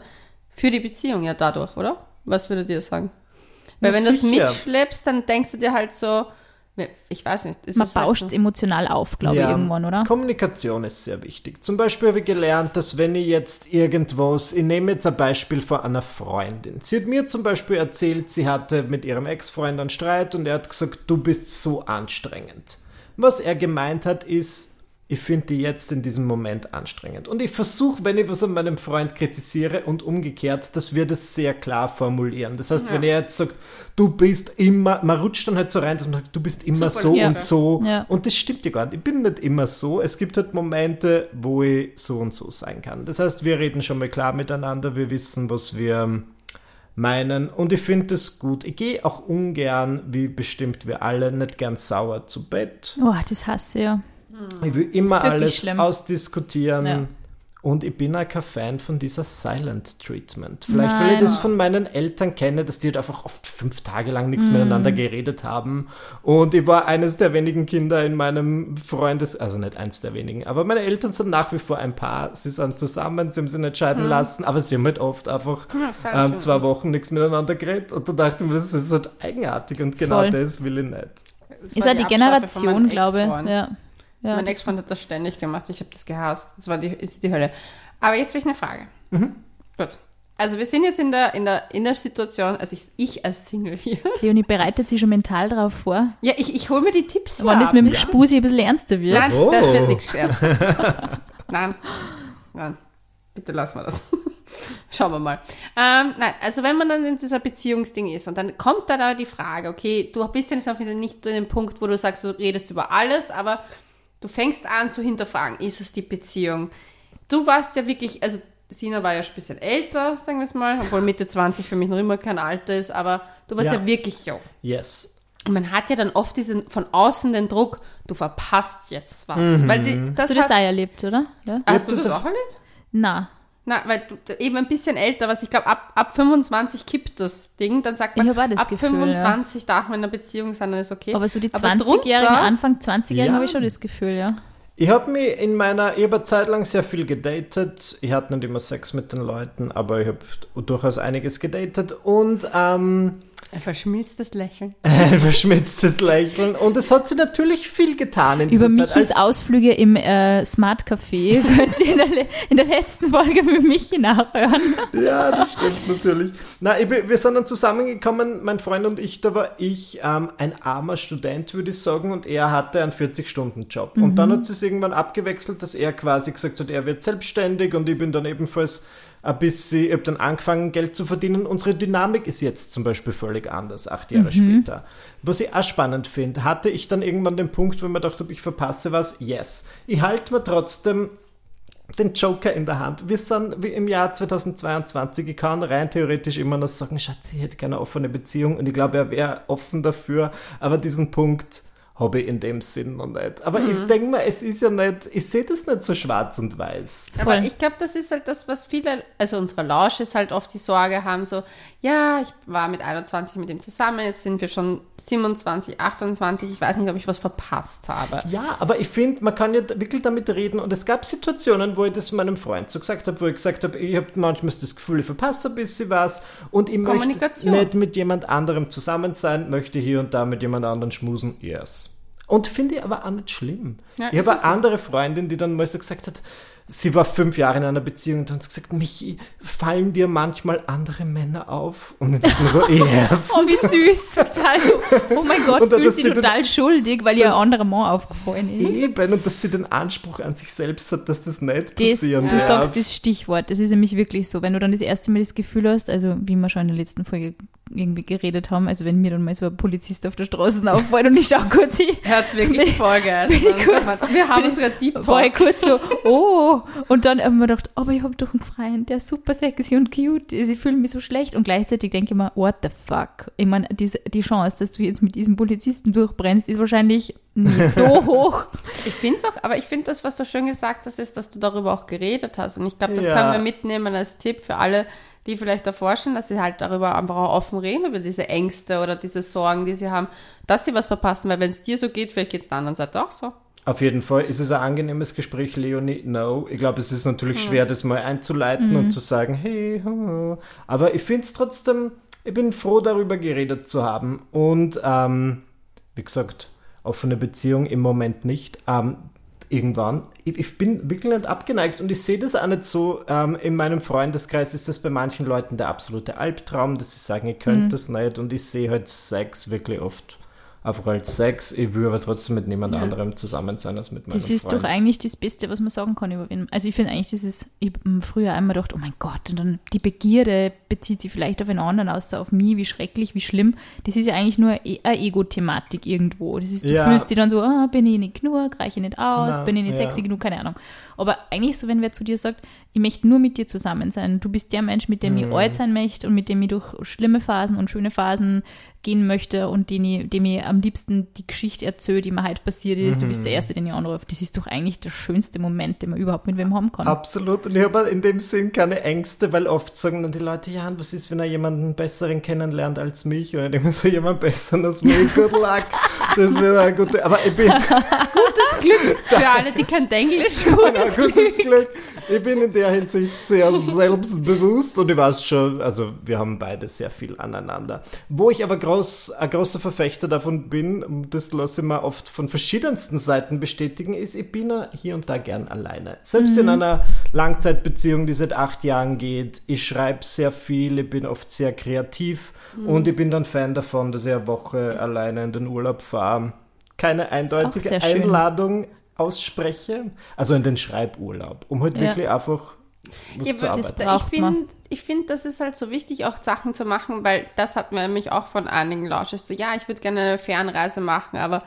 für die Beziehung ja dadurch, oder? Was würdet ihr sagen? Weil Na, wenn du es sicher. mitschleppst, dann denkst du dir halt so, ich weiß nicht. ist Man es halt bauscht so- es emotional auf, glaube ich, irgendwann, oder? Kommunikation ist sehr wichtig. Zum Beispiel habe ich gelernt, dass wenn ich jetzt irgendwas, ich nehme jetzt ein Beispiel von einer Freundin. Sie hat mir zum Beispiel erzählt, sie hatte mit ihrem Ex-Freund einen Streit und er hat gesagt, du bist so anstrengend. Was er gemeint hat, ist, ich finde die jetzt in diesem Moment anstrengend. Und ich versuche, wenn ich was an meinem Freund kritisiere und umgekehrt, dass wir das sehr klar formulieren. Das heißt, wenn er jetzt sagt, du bist immer, man rutscht dann halt so rein, dass man sagt, du bist immer Super so lieb, und ja. so. Ja. Und das stimmt ja gar nicht. Ich bin nicht immer so. Es gibt halt Momente, wo ich so und so sein kann. Das heißt, wir reden schon mal klar miteinander, wir wissen, was wir meinen. Und ich finde es gut. Ich gehe auch ungern, wie bestimmt wir alle, nicht gern sauer zu Bett. Oh, das hasse ich ja. Ich will immer alles schlimm. ausdiskutieren. Ja. Und ich bin auch kein Fan von dieser Silent Treatment. Vielleicht, weil ich Nein. das von meinen Eltern kenne, dass die halt einfach oft fünf Tage lang nichts miteinander geredet haben. Und ich war eines der wenigen Kinder in meinem Freundes, also nicht eins der wenigen, aber meine Eltern sind nach wie vor ein Paar. Sie sind zusammen, sie haben sich nicht scheiden lassen, aber sie haben halt oft einfach. Ja, Silent ähm, zwei Wochen nichts miteinander geredet. Und da dachte ich mir, das ist halt eigenartig und genau Voll. das will ich nicht. Das Ist ja die Abstrafe von Generation, glaube ich. Ja. Ja, mein Ex-Freund hat das ständig gemacht. Ich habe das gehasst. Das war die, ist die Hölle. Aber jetzt habe ich eine Frage. Mhm. Gut. Also wir sind jetzt in der, in der, in der Situation, also ich, ich als Single hier. Leonie bereitet sich schon mental darauf vor. Ja, ich, ich hole mir die Tipps Wann das mit dem ja? Spusi ein bisschen ernster wird. Nein, Oh. das wird nichts ernst. <laughs> Nein, nein, bitte lassen wir das. <laughs> Schauen wir mal. Ähm, nein, also wenn man dann in dieser Beziehungsding ist und dann kommt da, da die Frage, okay, du bist jetzt auch wieder nicht an dem Punkt, wo du sagst, du redest über alles, aber du fängst an zu hinterfragen, ist es die Beziehung? Du warst ja wirklich, also Sina war ja schon ein bisschen älter, sagen wir es mal, obwohl Mitte 20 für mich noch immer kein Alter ist, aber du warst ja, Ja. wirklich jung. Yes. Und man hat ja dann oft diesen von außen den Druck, du verpasst jetzt was. Weil die, das Hast du das hat, auch erlebt, oder? Ja? hast du das auch erlebt? Na, Na, weil du eben ein bisschen älter warst. Ich glaube, ab, ab 25 kippt das Ding. Dann sagt man, ab Gefühl, 25 darf man in einer Beziehung sein, dann ist okay. aber so die Aber 20-Jährigen, drunter- Anfang 20-Jährigen Ja. habe ich schon das Gefühl, ja. Ich habe mich in meiner, ich habe Zeit lang sehr viel gedatet. Ich hatte nicht immer Sex mit den Leuten, aber ich habe durchaus einiges gedatet und ähm, Ein verschmilztes Lächeln. <laughs> ein verschmitztes Lächeln. Und es hat sich natürlich viel getan in Über dieser Michis Zeit. Ausflüge im äh, Smart Café <laughs> könnt ihr in der, in der letzten Folge mit Michi nachhören. <laughs> Ja, das stimmt natürlich. Na, ich, wir sind dann zusammengekommen, mein Freund und ich, da war ich ähm, ein armer Student, würde ich sagen, und er hatte einen 40-Stunden-Job. Und dann hat es sich irgendwann abgewechselt, dass er quasi gesagt hat, er wird selbstständig und ich bin dann ebenfalls ein bisschen, ich habe dann angefangen, Geld zu verdienen. Unsere Dynamik ist jetzt zum Beispiel völlig anders, acht Jahre später. Was ich auch spannend finde, hatte ich dann irgendwann den Punkt, wo ich mir gedacht habe, ich verpasse was? Yes. Ich halte mir trotzdem den Joker in der Hand. Wir sind wie im Jahr 2022. Ich kann rein theoretisch immer noch sagen, Schatz, ich hätte keine offene Beziehung und ich glaube, er wäre offen dafür, aber diesen Punkt habe ich in dem Sinn noch nicht. Aber ich denke mal, es ist ja nicht, ich sehe das nicht so schwarz und weiß. Aber Voll. ich glaube, das ist halt das, was viele, also unsere Lausches halt oft die Sorge haben, so, ja, ich war mit 21 mit ihm zusammen, jetzt sind wir schon 27, 28, ich weiß nicht, ob ich was verpasst habe. Ja, aber ich finde, man kann ja wirklich damit reden und es gab Situationen, wo ich das meinem Freund so gesagt habe, wo ich gesagt habe, ich habe manchmal das Gefühl, ich verpasse ein bisschen was und ich möchte nicht mit jemand anderem zusammen sein, möchte hier und da mit jemand anderem schmusen, yes. Und finde ich aber auch nicht schlimm. Ja, ich habe eine andere Freundin, die dann mal so gesagt hat, sie war fünf Jahre in einer Beziehung und dann hat sie gesagt, Michi, fallen dir manchmal andere Männer auf? Und ich dachte mir so, <laughs> yes. Oh, wie süß. Total so, oh mein Gott, <laughs> dann, fühlt sie dann- total schuldig, weil ihr ein anderer Mann aufgefallen ist. Eben, und dass sie den Anspruch an sich selbst hat, dass das nicht Das, passieren du darf. sagst das Stichwort, das ist nämlich wirklich so, wenn du dann das erste Mal das Gefühl hast, also wie wir schon in der letzten Folge irgendwie geredet haben, also wenn mir dann mal so ein Polizist auf der Straße auffällt und ich schau kurz hin, Hört's wirklich Folge. Also bin ich kurz- wir haben sogar Deep war ich Talk. kurz so, oh, und dann haben wir gedacht, aber ich habe doch einen Freund, der ist super sexy und cute, sie fühlen mich so schlecht und gleichzeitig denke ich mir, what the fuck? Ich meine, die, die Chance, dass du jetzt mit diesem Polizisten durchbrennst, ist wahrscheinlich nicht so <laughs> hoch. Ich finde es auch, aber ich finde das, was du schön gesagt hast, ist, dass du darüber auch geredet hast. Und ich glaube, das Ja. können wir mitnehmen als Tipp für alle, die vielleicht davor stehen, dass sie halt darüber einfach auch offen reden, über diese Ängste oder diese Sorgen, die sie haben, dass sie was verpassen. Weil wenn es dir so geht, vielleicht geht es der anderen Seite auch so. Auf jeden Fall ist es ein angenehmes Gespräch, Leonie. No. Ich glaube, es ist natürlich schwer, das mal einzuleiten und zu sagen, hey, hu. aber ich finde es trotzdem, ich bin froh, darüber geredet zu haben. Und ähm, wie gesagt, offene Beziehung im Moment nicht. Ähm, irgendwann. Ich, ich bin wirklich nicht abgeneigt und ich sehe das auch nicht so. Ähm, in meinem Freundeskreis ist das bei manchen Leuten der absolute Albtraum, dass sie sagen, ich könnte das nicht und ich sehe halt Sex wirklich oft einfach als Sex. Ich würde aber trotzdem mit niemand anderem zusammen sein als mit meinem Das ist Freund. doch eigentlich das Beste, was man sagen kann über wen. Also ich finde eigentlich, das ist, ich habe früher einmal gedacht, oh mein Gott, und dann die Begierde bezieht sich vielleicht auf einen anderen, außer auf mich, wie schrecklich, wie schlimm. Das ist ja eigentlich nur e- eine Ego-Thematik irgendwo. Das ist, du Ja. fühlst dich dann so, ah, bin ich nicht genug, reiche nicht aus, Na, bin ich nicht ja. sexy genug, keine Ahnung. Aber eigentlich so, wenn wer zu dir sagt, ich möchte nur mit dir zusammen sein, du bist der Mensch, mit dem Mhm. ich alt sein möchte und mit dem ich durch schlimme Phasen und schöne Phasen gehen möchte und den ich, dem ich am liebsten die Geschichte erzähle, die mir heute passiert ist. Du bist Mhm. der Erste, den ich anrufe. Das ist doch eigentlich der schönste Moment, den man überhaupt mit wem haben kann. Absolut. Und ich habe in dem Sinn keine Ängste, weil oft sagen dann die Leute, ja, was ist, wenn er jemanden besseren kennenlernt als mich? Ich denke mir so, jemand besseren als mich, good luck. Das wäre eine gute, aber ich bin, <laughs> Gutes Glück für alle, die kein Englisch gutes gutes Glück. Ich bin in der Hinsicht sehr selbstbewusst und ich weiß schon, also wir haben beide sehr viel aneinander. Wo ich aber groß, ein großer Verfechter davon bin, und das lasse ich mir oft von verschiedensten Seiten bestätigen, ist, ich bin ja hier und da gern alleine. Selbst in einer Langzeitbeziehung, die seit acht Jahren geht, ich schreibe sehr viel, ich bin oft sehr kreativ und ich bin dann Fan davon, dass ich eine Woche alleine in den Urlaub fahre. Keine eindeutige. Einladung ausspreche, also in den Schreiburlaub, um halt Ja. wirklich einfach was Ja, zu arbeiten. ich finde, ich find, das ist halt so wichtig, auch Sachen zu machen, weil das hat man nämlich auch von einigen Launches so, ja, ich würde gerne eine Fernreise machen, aber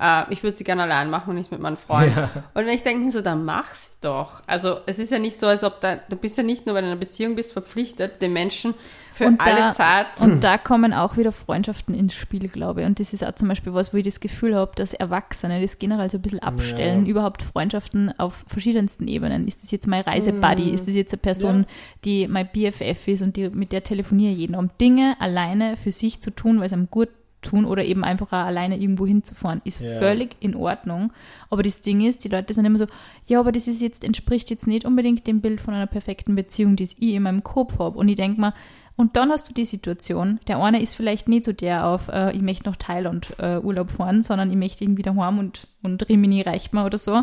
äh, ich würde sie gerne allein machen und nicht mit meinem Freund. Und ich denke mir so, dann mach sie doch. Also es ist ja nicht so, als ob da, du bist ja nicht nur, wenn du in einer Beziehung bist, verpflichtet, den Menschen für Und alle da- Zeit. Und da kommen auch wieder Freundschaften ins Spiel, glaube ich. Und das ist auch zum Beispiel was, wo ich das Gefühl habe, dass Erwachsene das generell so ein bisschen abstellen, überhaupt Freundschaften auf verschiedensten Ebenen. Ist das jetzt mein Reisebuddy? Ist das jetzt eine Person, die mein BFF ist und die, mit der telefoniere ich jeden, um Dinge alleine für sich zu tun, weil es einem gut tun oder eben einfach auch alleine irgendwo hinzufahren, ist Ja. völlig in Ordnung. Aber das Ding ist, die Leute sind immer so, ja, aber das ist jetzt, entspricht jetzt nicht unbedingt dem Bild von einer perfekten Beziehung, die ich in meinem Kopf habe. Und ich denke mal, und dann hast du die Situation, der eine ist vielleicht nicht so der auf, äh, ich möchte nach Thailand äh, Urlaub fahren, sondern ich möchte irgendwie daheim und, und Rimini reicht mir oder so.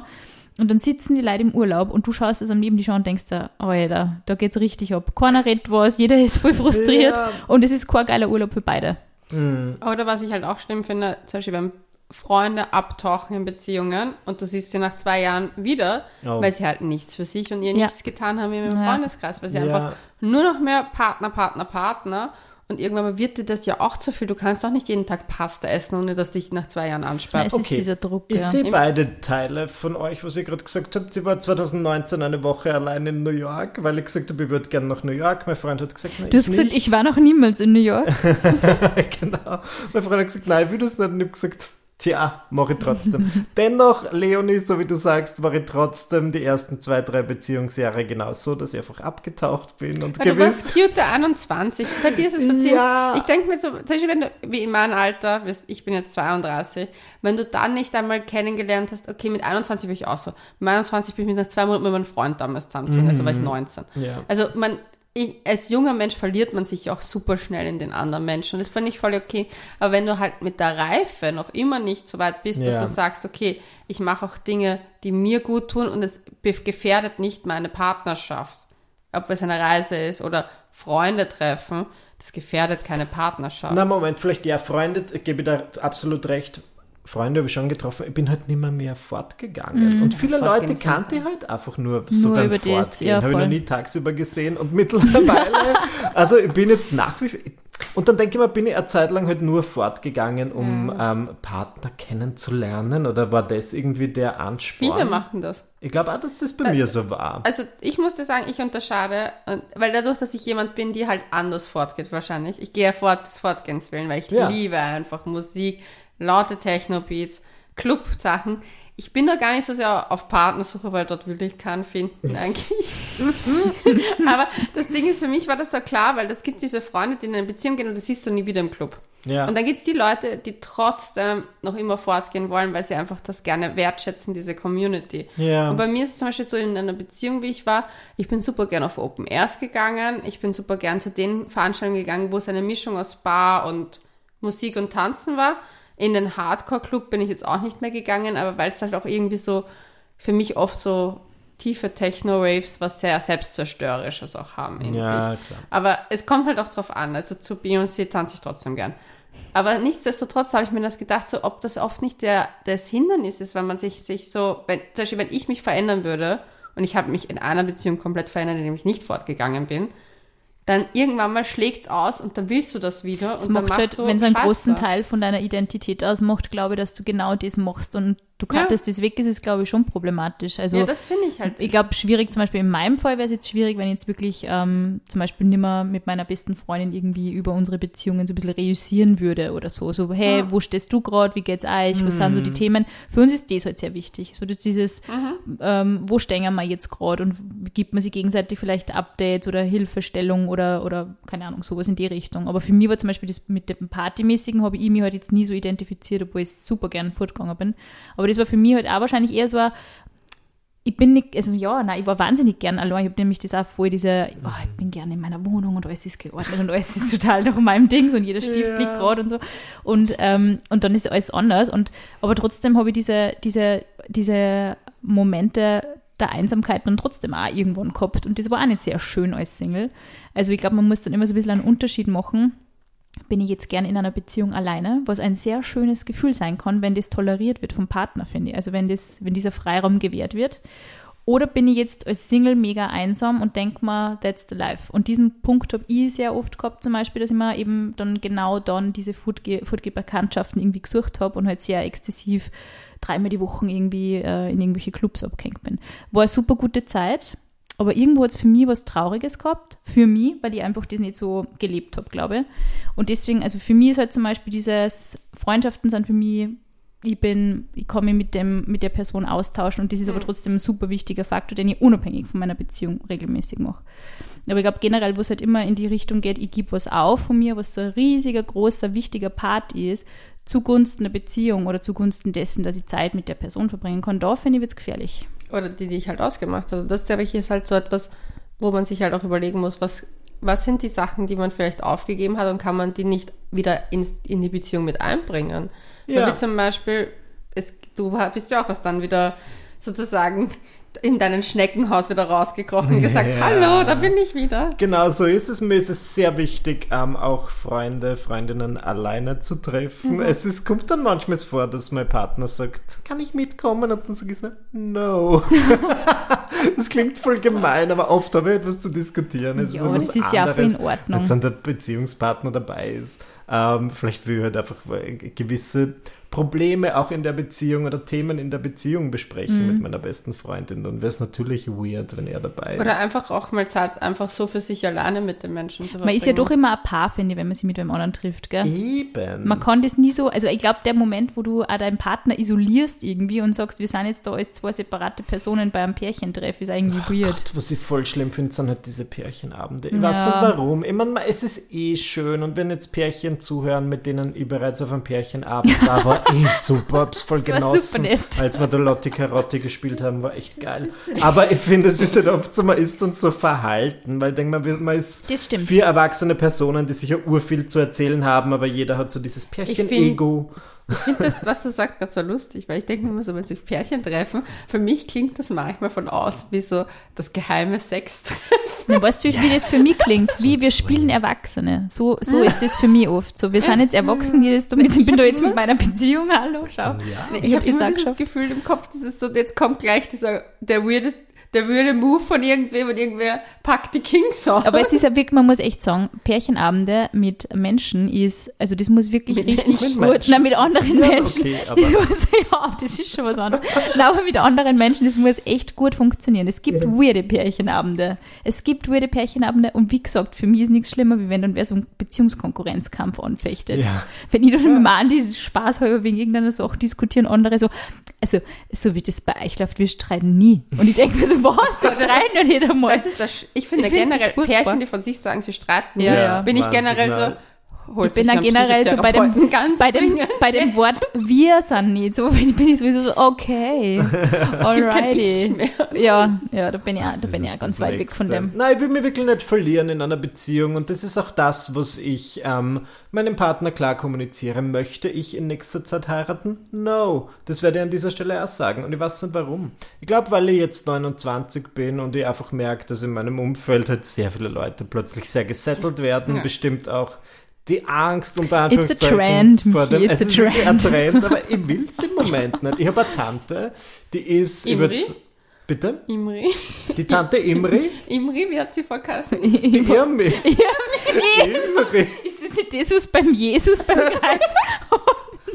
Und dann sitzen die Leute im Urlaub und du schaust es am Neben die an und denkst dir, Alter, da geht's richtig ab. Keiner redet was, jeder ist voll frustriert Ja. und es ist kein geiler Urlaub für beide. Oder was ich halt auch schlimm finde, zum Beispiel beim Freunde abtauchen in Beziehungen und du siehst sie nach zwei Jahren wieder, Oh. weil sie halt nichts für sich und ihr Ja. nichts getan haben wie im Ja. Freundeskreis, weil sie Ja. einfach nur noch mehr Partner, Partner, Partner und irgendwann mal wird dir das ja auch zu viel. Du kannst doch nicht jeden Tag Pasta essen, ohne dass dich nach zwei Jahren Ja, ansperrt. es ist dieser Druck. Ich ja. sehe beide Teile von euch, was ihr gerade gesagt habt. Sie war 2019 eine Woche allein in New York, weil ich gesagt habe, ich würde gerne nach New York. Mein Freund hat gesagt, nein, Du hast ich gesagt, nicht. ich war noch niemals in New York. <laughs> genau. Mein Freund hat gesagt, nein, ich will das nicht. Und ich habe gesagt, tja, mache ich trotzdem. <laughs> Dennoch, Leonie, so wie du sagst, war ich trotzdem die ersten zwei, drei Beziehungsjahre genauso, dass ich einfach abgetaucht bin und du gewiss. warst cute 21. Bei dir ist es verziehen. Ja. Ich denke mir so, zum Beispiel, wenn du, wie in meinem Alter, ich bin jetzt 32, wenn du dann nicht einmal kennengelernt hast, okay, mit 21 bin ich auch so. Mit 21 bin ich mit zwei Monaten mit meinem Freund damals zusammengezogen, also war ich 19. Ja. Also man, ich, als junger Mensch verliert man sich auch super schnell in den anderen Menschen. Und das fand ich voll okay. Aber wenn du halt mit der Reife noch immer nicht so weit bist, Ja. dass du sagst, okay, ich mache auch Dinge, die mir gut tun und es gefährdet nicht meine Partnerschaft. Ob es eine Reise ist oder Freunde treffen, das gefährdet keine Partnerschaft. Na Moment, vielleicht ja, Freunde, ich gebe da absolut recht. Freunde habe ich schon getroffen, ich bin halt nimmer mehr fortgegangen. Und viele Leute sind kannte ich halt einfach nur so Nur beim über das, Fortgehen. ja, habe ich noch nie tagsüber gesehen und <laughs> mittlerweile, also ich bin jetzt nach wie vor, und dann denke ich mir, bin ich eine Zeit lang halt nur fortgegangen, um ähm, Partner kennenzulernen oder war das irgendwie der Ansporn? Viele machen das. Ich glaube auch, dass das bei mir so war. Also ich musste sagen, ich unterscheide, und- weil dadurch, dass ich jemand bin, die halt anders fortgeht wahrscheinlich. Ich gehe ja fort des Fortgehens willen, weil ich Ja. liebe einfach Musik, laute Techno-Beats, Club-Sachen. Ich bin da gar nicht so sehr auf Partnersuche, weil dort will ich keinen finden <laughs> eigentlich. <laughs> Aber das Ding ist, für mich war das so klar, weil das gibt diese Freunde, die in eine Beziehung gehen und das siehst du nie wieder im Club. Ja. Und dann gibt es die Leute, die trotzdem noch immer fortgehen wollen, weil sie einfach das gerne wertschätzen, diese Community. Ja. Und bei mir ist es zum Beispiel so in einer Beziehung, wie ich war, ich bin super gern auf Open Airs gegangen, ich bin super gern zu den Veranstaltungen gegangen, wo es eine Mischung aus Bar und Musik und Tanzen war. In den Hardcore-Club bin ich jetzt auch nicht mehr gegangen, aber weil es halt auch irgendwie so für mich oft so tiefe Techno-Waves, was sehr selbstzerstörerisches auch haben in Ja, sich. klar. Aber es kommt halt auch drauf an. Also zu Beyoncé tanze ich trotzdem gern. Aber nichtsdestotrotz habe ich mir das gedacht, so ob das oft nicht der, das Hindernis ist, wenn man sich, sich so, wenn, zum Beispiel, wenn ich mich verändern würde und ich habe mich in einer Beziehung komplett verändert, indem ich nicht fortgegangen bin, dann irgendwann mal schlägt's aus und dann willst du das wieder Es und dann macht machst halt, wenn es einen großen Teil von deiner Identität ausmacht, glaube ich, dass du genau das machst und du kannst, dass das weg ist, ist, glaube ich, schon problematisch. Also Ja, das finde ich halt. ich glaube, schwierig, zum Beispiel in meinem Fall wäre es jetzt schwierig, wenn ich jetzt wirklich ähm, zum Beispiel nimmer mit meiner besten Freundin irgendwie über unsere Beziehungen so ein bisschen reüssieren würde oder so. So, hey, wo stehst du gerade, wie geht's euch, was sind so die Themen? Für uns ist das halt sehr wichtig. So dass dieses, ähm, wo stehen wir jetzt gerade und gibt man sich gegenseitig vielleicht Updates oder Hilfestellung oder, oder keine Ahnung, sowas in die Richtung. Aber für mich war zum Beispiel das mit dem Partymäßigen, habe ich mich halt jetzt nie so identifiziert, obwohl ich super gern fortgegangen bin. Aber das war für mich halt auch wahrscheinlich eher so ein, ich bin nicht, also ja, nein, ich war wahnsinnig gern allein. Ich habe nämlich das auch voll diese, oh, ich bin gerne in meiner Wohnung und alles ist geordnet und alles ist total nach meinem Ding und jeder Stift Ja. liegt gerade und so. Und, ähm, und dann ist alles anders. Und, aber trotzdem habe ich diese, diese, diese Momente der Einsamkeit dann trotzdem auch irgendwann gehabt. Und das war auch nicht sehr schön als Single. Also ich glaube, man muss dann immer so ein bisschen einen Unterschied machen. Bin ich jetzt gern in einer Beziehung alleine, was ein sehr schönes Gefühl sein kann, wenn das toleriert wird vom Partner, finde ich. Also wenn, das, wenn dieser Freiraum gewährt wird. Oder bin ich jetzt als Single mega einsam und denke mir, that's the life. Und diesen Punkt habe ich sehr oft gehabt, zum Beispiel, dass ich mir eben dann genau dann diese Foodgeber-Bekanntschaften irgendwie gesucht habe und halt sehr exzessiv dreimal die Woche irgendwie äh, in irgendwelche Clubs abgehängt bin. War eine super gute Zeit, aber irgendwo hat es für mich was Trauriges gehabt, für mich, weil ich einfach das nicht so gelebt habe, glaube ich. Und deswegen, also für mich ist halt zum Beispiel dieses, Freundschaften sind für mich ich bin, ich komme mit dem, mit der Person austauschen und das ist aber trotzdem ein super wichtiger Faktor, den ich unabhängig von meiner Beziehung regelmäßig mache. Aber ich glaube generell, wo es halt immer in die Richtung geht, ich gebe was auf von mir, was so ein riesiger, großer, wichtiger Part ist, zugunsten der Beziehung oder zugunsten dessen, dass ich Zeit mit der Person verbringen kann, da finde ich es gefährlich. Oder die, die ich halt ausgemacht habe. Das, glaube ich, ist halt so etwas, wo man sich halt auch überlegen muss, was, was sind die Sachen, die man vielleicht aufgegeben hat und kann man die nicht wieder ins, in die Beziehung mit einbringen? Ja. Weil wie zum Beispiel, es, du bist ja auch was dann wieder sozusagen in deinem Schneckenhaus wieder rausgekrochen und gesagt, Ja. hallo, da bin ich wieder. Genau so ist es. Mir ist es sehr wichtig, ähm, auch Freunde, Freundinnen alleine zu treffen. Es ist, kommt dann manchmal vor, dass mein Partner sagt, kann ich mitkommen? Und dann sage ich so, no. <laughs> das klingt voll gemein, aber oft habe ich etwas zu diskutieren. Es Ja, was das ist ja auch in Ordnung. Als dann der Beziehungspartner dabei ist. Ähm, vielleicht will ich halt einfach gewisse Probleme auch in der Beziehung oder Themen in der Beziehung besprechen Mhm. mit meiner besten Freundin. Dann wäre es natürlich weird, wenn er dabei ist. Oder einfach auch mal Zeit einfach so für sich alleine mit den Menschen zu Man ist ja verbringen. doch immer ein Paar, finde ich, wenn man sich mit einem anderen trifft, gell? Eben. Man kann das nie so, also ich glaube, der Moment, wo du auch deinen Partner isolierst irgendwie und sagst, wir sind jetzt da als zwei separate Personen bei einem Pärchentreff, ist eigentlich weird. Gott, was ich voll schlimm finde, sind halt diese Pärchenabende. Ich Ja. weiß nicht warum. Ich meine, es ist eh schön und wenn jetzt Pärchen zuhören, mit denen ich bereits auf einem Pärchenabend war eh super. Hab's voll Das war genossen. super nett. Als wir da Lotti Carotti gespielt haben, war echt geil. Aber ich finde, es ist halt oft so, man ist dann so verhalten, weil ich denke, man, man ist vier erwachsene Personen, die sich ja urviel zu erzählen haben, aber jeder hat so dieses Pärchen-Ego. Ich finde das, was du sagst, gerade so lustig, weil ich denke immer so, wenn sich Pärchen treffen, für mich klingt das manchmal von aus wie so das geheime Sextreffen. Ja, weißt du, wie, wie das für mich klingt? Wie wir spielen Erwachsene. So, so ist das für mich oft. So, wir sind jetzt erwachsen, jedes damit, ich bin da jetzt mit meiner Beziehung, hallo, schau. Ja. Ich, Ich habe hab's jetzt immer auch dieses geschafft. Gefühl im Kopf, dieses so, jetzt kommt gleich dieser, der weirde, der weirde Move von irgendwem und irgendwer packt die Kings auf. Aber es ist ja wirklich, man muss echt sagen, Pärchenabende mit Menschen ist, also das muss wirklich Mit richtig Menschen. gut, nein, mit anderen Menschen. okay, aber- <laughs> das muss, ja, das ist schon was anderes. Nein, aber mit anderen Menschen, das muss echt gut funktionieren. Es gibt weirde Pärchenabende. Es gibt weirde Pärchenabende und wie gesagt, für mich ist nichts schlimmer, wie wenn dann wer so einen Beziehungskonkurrenzkampf anfechtet. Ja. Wenn ich dann mit dem Andi Spaß halber wegen irgendeiner Sache diskutieren, andere so, also, so wie das bei euch läuft, wir streiten nie. Und ich denke mir so, was, das streiten ja nicht einmal. Das ist das, ich finde Ich find das generell furchtbar. Pärchen, die von sich sagen, sie streiten, Ja, ja. bin ich generell so, holt Ich bin sich dann einen generell so bei dem, bei dem, bei dem jetzt. Wort wir sind nicht so, wenn <laughs> bin ich sowieso so, okay, <laughs> alrighty. Ja, ja, da bin ich, auch- da bin ich auch ganz weit weg von dem. Nein, ich will mich wirklich nicht verlieren in einer Beziehung und das ist auch das, was ich ähm, meinem Partner klar kommuniziere. Möchte ich in nächster Zeit heiraten? No. Das werde ich an dieser Stelle auch sagen und ich weiß nicht warum. Ich glaube, weil ich jetzt 29 bin und ich einfach merke, dass in meinem Umfeld halt sehr viele Leute plötzlich sehr gesettelt werden, Ja. bestimmt auch die Angst unter It's a trend, vor dem, it's es a ist trend. ein Trend, aber ich will es im Moment nicht. Ich habe eine Tante, die ist, Imri? würd's- bitte? Imri. Die Tante Imri? <laughs> Imri, wie hat sie verkassen? <laughs> Die Irmi. Imri. Ist das nicht das, was beim Jesus beim Kreuz?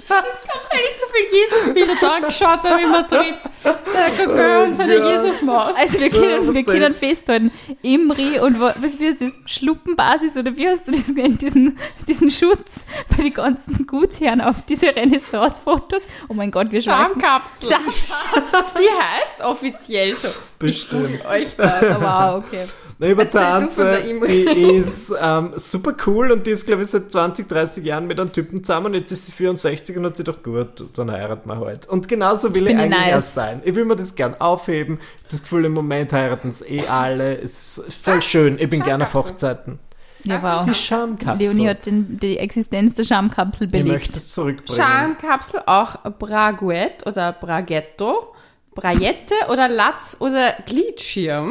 Weil ich so viel Jesus-Bilder da angeschaut habe in Madrid. Der Gagö und seine Ja. Jesus-Maus. Also wir können, was wir können festhalten, Imri und wa- was wie heißt das, Schluppenbasis oder wie hast du das genannt, diesen, diesen Schutz bei den ganzen Gutsherren auf diese Renaissance-Fotos. Oh mein Gott, wir schreiben. Schamkapsel. Scham Wie heißt offiziell so? Bestimmt. Euch das. wow, okay. Ich von der Tante, die <laughs> ist ähm, super cool und die ist, glaube ich, seit 20, 30 Jahren mit einem Typen zusammen und jetzt ist sie 64 und hat sie doch gut, dann heiraten wir halt. Und genauso will ich ich eigentlich nice. erst sein. Ich will mir das gern aufheben. Das Gefühl, im Moment heiraten es eh alle. Es ist voll schön. Ich bin gerne auf. Hochzeiten. Ja, wow. Die Schamkapsel. Leonie hat den, die Existenz der Schamkapsel ich belegt. möchte es zurückbringen. Schamkapsel, auch Braguette oder Braghetto, Brayette oder Latz oder der <laughs>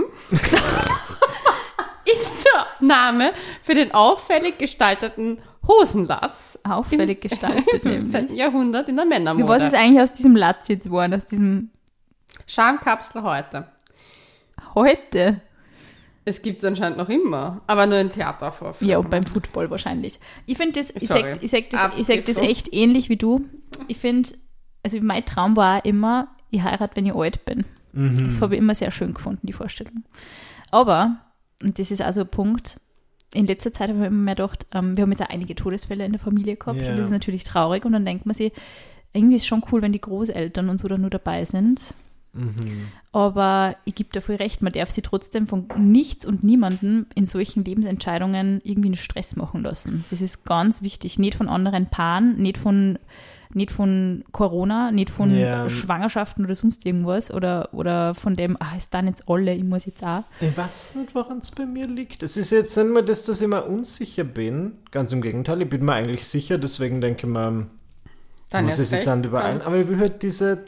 Name für den auffällig gestalteten Hosenlatz Auffällig im gestaltet. 15. nämlich. Jahrhundert in der Männermode. Was ist eigentlich aus diesem Latz jetzt geworden, aus diesem Schamkapsel heute? heute? Es gibt es anscheinend noch immer, aber nur in Theateraufführungen. Ja, und beim Football wahrscheinlich. Ich finde das, ich Sorry. sag, ich sag das, ich sag das echt ähnlich wie du. Ich finde, also mein Traum war immer, ich heirate, wenn ich alt bin. Das habe ich immer sehr schön gefunden, die Vorstellung. Aber, und das ist also ein Punkt, in letzter Zeit habe ich immer mehr gedacht, ähm, wir haben jetzt auch einige Todesfälle in der Familie gehabt Ja. und das ist natürlich traurig und dann denkt man sich, irgendwie ist es schon cool, wenn die Großeltern und so da nur dabei sind. Aber ich gebe da voll recht, man darf sie trotzdem von nichts und niemandem in solchen Lebensentscheidungen irgendwie einen Stress machen lassen. Das ist ganz wichtig. Nicht von anderen Paaren, nicht von, nicht von Corona, nicht von Ja. Schwangerschaften oder sonst irgendwas oder, oder von dem, ah, ist dann jetzt alle, ich muss jetzt auch. Ich weiß nicht, woran es bei mir liegt. Es ist jetzt nicht mehr, dass dass ich mir unsicher bin. Ganz im Gegenteil, ich bin mir eigentlich sicher, deswegen denke ich mir, Dann muss es jetzt an recht, überein. Aber ich will halt diese,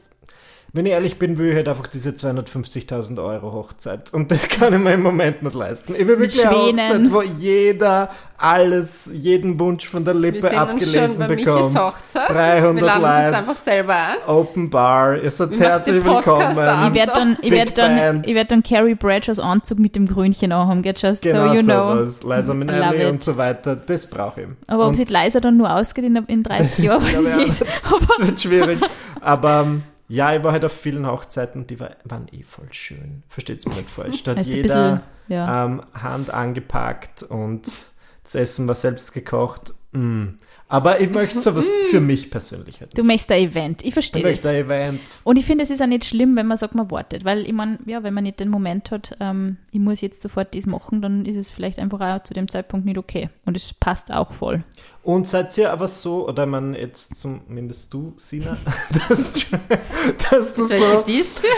wenn ich ehrlich bin, will ich halt einfach diese 250.000 Euro Hochzeit. Und das kann ich mir im Moment nicht leisten. Ich will Mit wirklich eine. Hochzeit, wo jeder alles, jeden Wunsch von der Wir Lippe sehen uns schon abgelesen bekommt. Hochzeit. 300 Wir laden Leute. einfach selber ein. Open Bar, ihr seid herzlich willkommen. Ich werde dann, ich werd dann, ich werd dann Carrie Bradshaws Anzug mit dem Grünchen anhaben, get just Genau so you know. sowas. Liza I Minnelli und so weiter. Das brauche ich. Aber ob und es nicht leiser dann nur ausgeht in, in 30 <laughs> Jahren, weiß ich <laughs> Das wird schwierig. Aber ähm, ja, ich war halt auf vielen Hochzeiten, die war, waren eh voll schön. Versteht's mir nicht falsch. Da hat Also jeder bisschen, ja. ähm, Hand angepackt und das Essen war selbst gekocht. Mm. Aber ich möchte <laughs> sowas für mich persönlich halt. Du möchtest ein Event, ich verstehe das. ein Event. Und ich finde, es ist auch nicht schlimm, wenn man sagt, man wartet. Weil ich meine, ja, wenn man nicht den Moment hat, ähm, ich muss jetzt sofort das machen, dann ist es vielleicht einfach auch zu dem Zeitpunkt nicht okay. Und es passt auch voll. Und seid ihr aber so, oder man jetzt zumindest du, Sina, dass, <laughs> dass du so.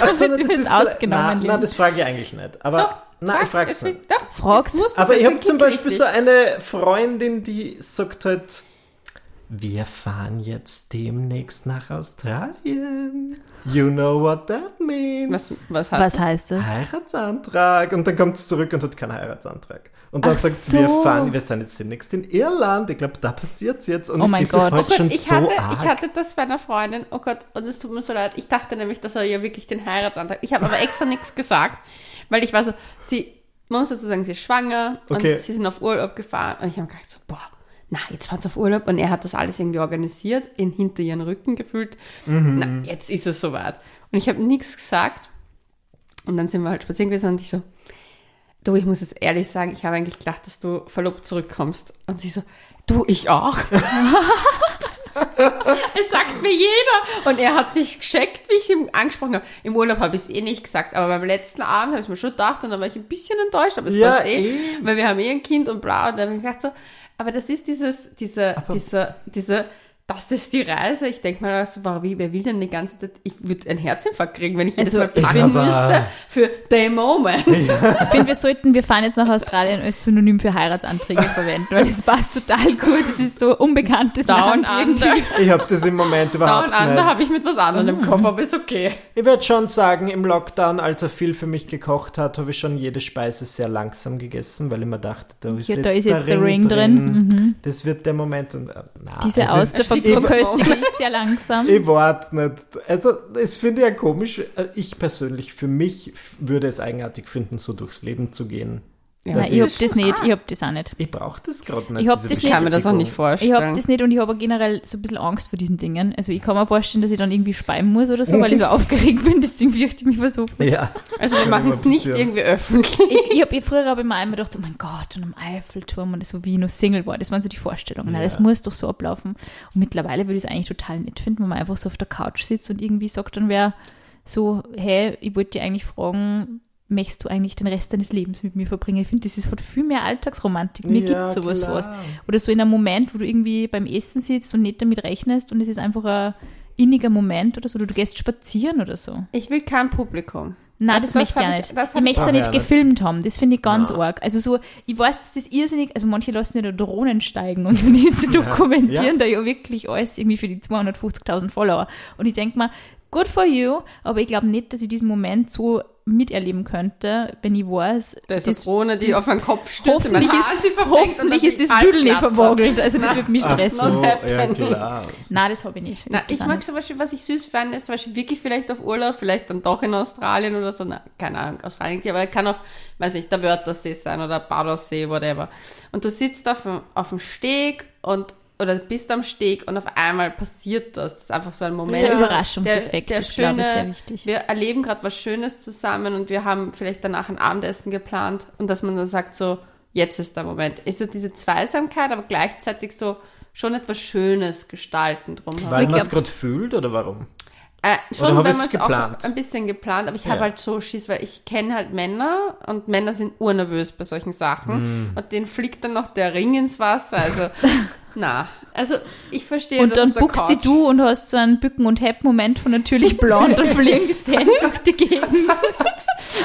Ach so, Du das bist ausgenommen, nein, das frage ich eigentlich nicht. Aber Doch, nein, ich frage es es nicht. Doch, Frag's. Aber ich habe zum Beispiel richtig. so eine Freundin, die sagt halt, wir fahren jetzt demnächst nach Australien. You know what that means. Was, was heißt Was heißt das? Heiratsantrag. Und dann kommt sie zurück und hat keinen Heiratsantrag. Und dann Ach sagt sie, wir so. fahren, wir sind jetzt demnächst in Irland. Ich glaube, da passiert es jetzt. Und Oh ich mein das Gott. heute Oh schon Gott, ich, so hatte, arg. ich hatte das bei einer Freundin, oh Gott, und es tut mir so leid. Ich dachte nämlich, dass er ja wirklich den Heiratsantrag. Ich habe aber extra nichts gesagt, weil ich war so, sie, man muss dazu sagen, sie ist schwanger Okay. und sie sind auf Urlaub gefahren und ich habe gedacht so, boah, na, jetzt fahren sie auf Urlaub und er hat das alles irgendwie organisiert, in, hinter ihren Rücken gefühlt. Mhm. Na, jetzt ist es soweit. Und ich habe nichts gesagt und dann sind wir halt spazieren gewesen und ich so, du, ich muss jetzt ehrlich sagen, ich habe eigentlich gedacht, dass du verlobt zurückkommst. Und sie so, du, ich auch. <laughs> <laughs> Es sagt mir jeder. Und er hat sich gescheckt, wie ich ihm angesprochen habe. Im Urlaub habe ich es eh nicht gesagt, aber beim letzten Abend habe ich es mir schon gedacht und dann war ich ein bisschen enttäuscht, aber es Ja, passt eh, eh. weil wir haben eh ein Kind und bla. Und dann habe ich gedacht so, aber das ist dieses, diese, diese, diese, das ist die Reise. Ich denke mal, also, warum, wie, wer will denn die ganze Zeit, ich würde einen Herzinfarkt kriegen, wenn ich jedes Also, Mal packen müsste für the moment. Ich finde, wir sollten, wir fahren jetzt nach Australien als Synonym für Heiratsanträge verwenden, weil es passt total gut. Es ist so unbekanntes Down Land under. irgendwie. Ich habe das im Moment überhaupt Down nicht. habe ich mit was anderem im Kopf, aber ist okay. Ich werde schon sagen, im Lockdown, als er viel für mich gekocht hat, habe ich schon jede Speise sehr langsam gegessen, weil ich mir dachte, da ist Ja, jetzt, da ist der jetzt der Ring drin. Mhm. Das wird der Moment. Und, äh, na, Diese es ist- Austerverköstigung ist sehr langsam. Ich warte nicht. Also, das finde ich ja komisch. Äh, Ich persönlich, für mich würde es eigenartig finden, so durchs Leben zu gehen. Ja, ich habe ist- das nicht, ich habe das auch nicht. Ich brauche das gerade nicht. Ich hab das Ich kann mir das auch nicht Bestätigung. Ich vorstellen. habe das nicht und ich habe generell so ein bisschen Angst vor diesen Dingen. Also ich kann mir vorstellen, dass ich dann irgendwie speien muss oder so, weil ich so <laughs> aufgeregt bin, deswegen fürchte ich mich vor sowas. Ja. Also wir machen es nicht irgendwie öffentlich. Ich, ich habe früher habe ich mir einmal gedacht, oh mein Gott, und am Eiffelturm und so wie ich noch Single war. Das waren so die Vorstellungen. Nein, das Ja. muss doch so ablaufen. Und mittlerweile würde ich es eigentlich total nett finden, wenn man einfach so auf der Couch sitzt und irgendwie sagt dann wer so, hey, ich wollte dich eigentlich fragen, möchtest du eigentlich den Rest deines Lebens mit mir verbringen? Ich finde, das ist halt viel mehr Alltagsromantik. Mir Ja, gibt sowas klar. was. Oder so in einem Moment, wo du irgendwie beim Essen sitzt und nicht damit rechnest und es ist einfach ein inniger Moment oder so, oder du gehst spazieren oder so. Ich will kein Publikum. Nein, Das- das, das möchte ich ich- nicht. Ich, hab möchte es ich auch nicht gefilmt haben. Das finde ich ganz Nein. arg. Also so, ich weiß, dass das irrsinnig, also manche lassen ja da Drohnen steigen und so, die sie <laughs> dokumentieren da ja wirklich alles irgendwie für die 250.000 Follower. Und ich denke mal, good for you, aber ich glaube nicht, dass ich diesen Moment so miterleben könnte, wenn ich weiß, Da ist eine Drohne, die auf einen Kopf stürzt, hoffentlich ist, sie hoffentlich dann ist das Büdel nicht verwogelt. Also das wird mich Ach stressen. so, ja klar. Nein, das habe ich nicht. Na, ich mag zum Beispiel, was ich süß fand, ist zum Beispiel wirklich vielleicht auf Urlaub, vielleicht dann doch in Australien oder so, na, keine Ahnung, Australien, aber kann auch, weiß nicht, der Wörthersee sein oder Badersee, whatever. Und du sitzt auf dem, auf dem Steg und oder bist am Steg und auf einmal passiert das. Das ist einfach so ein Moment. Der Überraschungseffekt ist, glaube ich, sehr wichtig. Wir erleben gerade was Schönes zusammen und wir haben vielleicht danach ein Abendessen geplant und dass man dann sagt so, jetzt ist der Moment. Ist so diese Zweisamkeit, aber gleichzeitig so schon etwas Schönes gestalten drumherum. Weil man es gerade fühlt oder warum? Äh, schon, wenn man es auch geplant? ein bisschen geplant, aber ich Ja. habe halt so Schiss, weil ich kenne halt Männer und Männer sind urnervös bei solchen Sachen Mm. und denen fliegt dann noch der Ring ins Wasser, also <laughs> na, also ich verstehe Und dann buckst die du und hast so einen Bücken- und Hepp-Moment von natürlich blond <laughs> und fliegen die Zähne <laughs> durch die Gegend.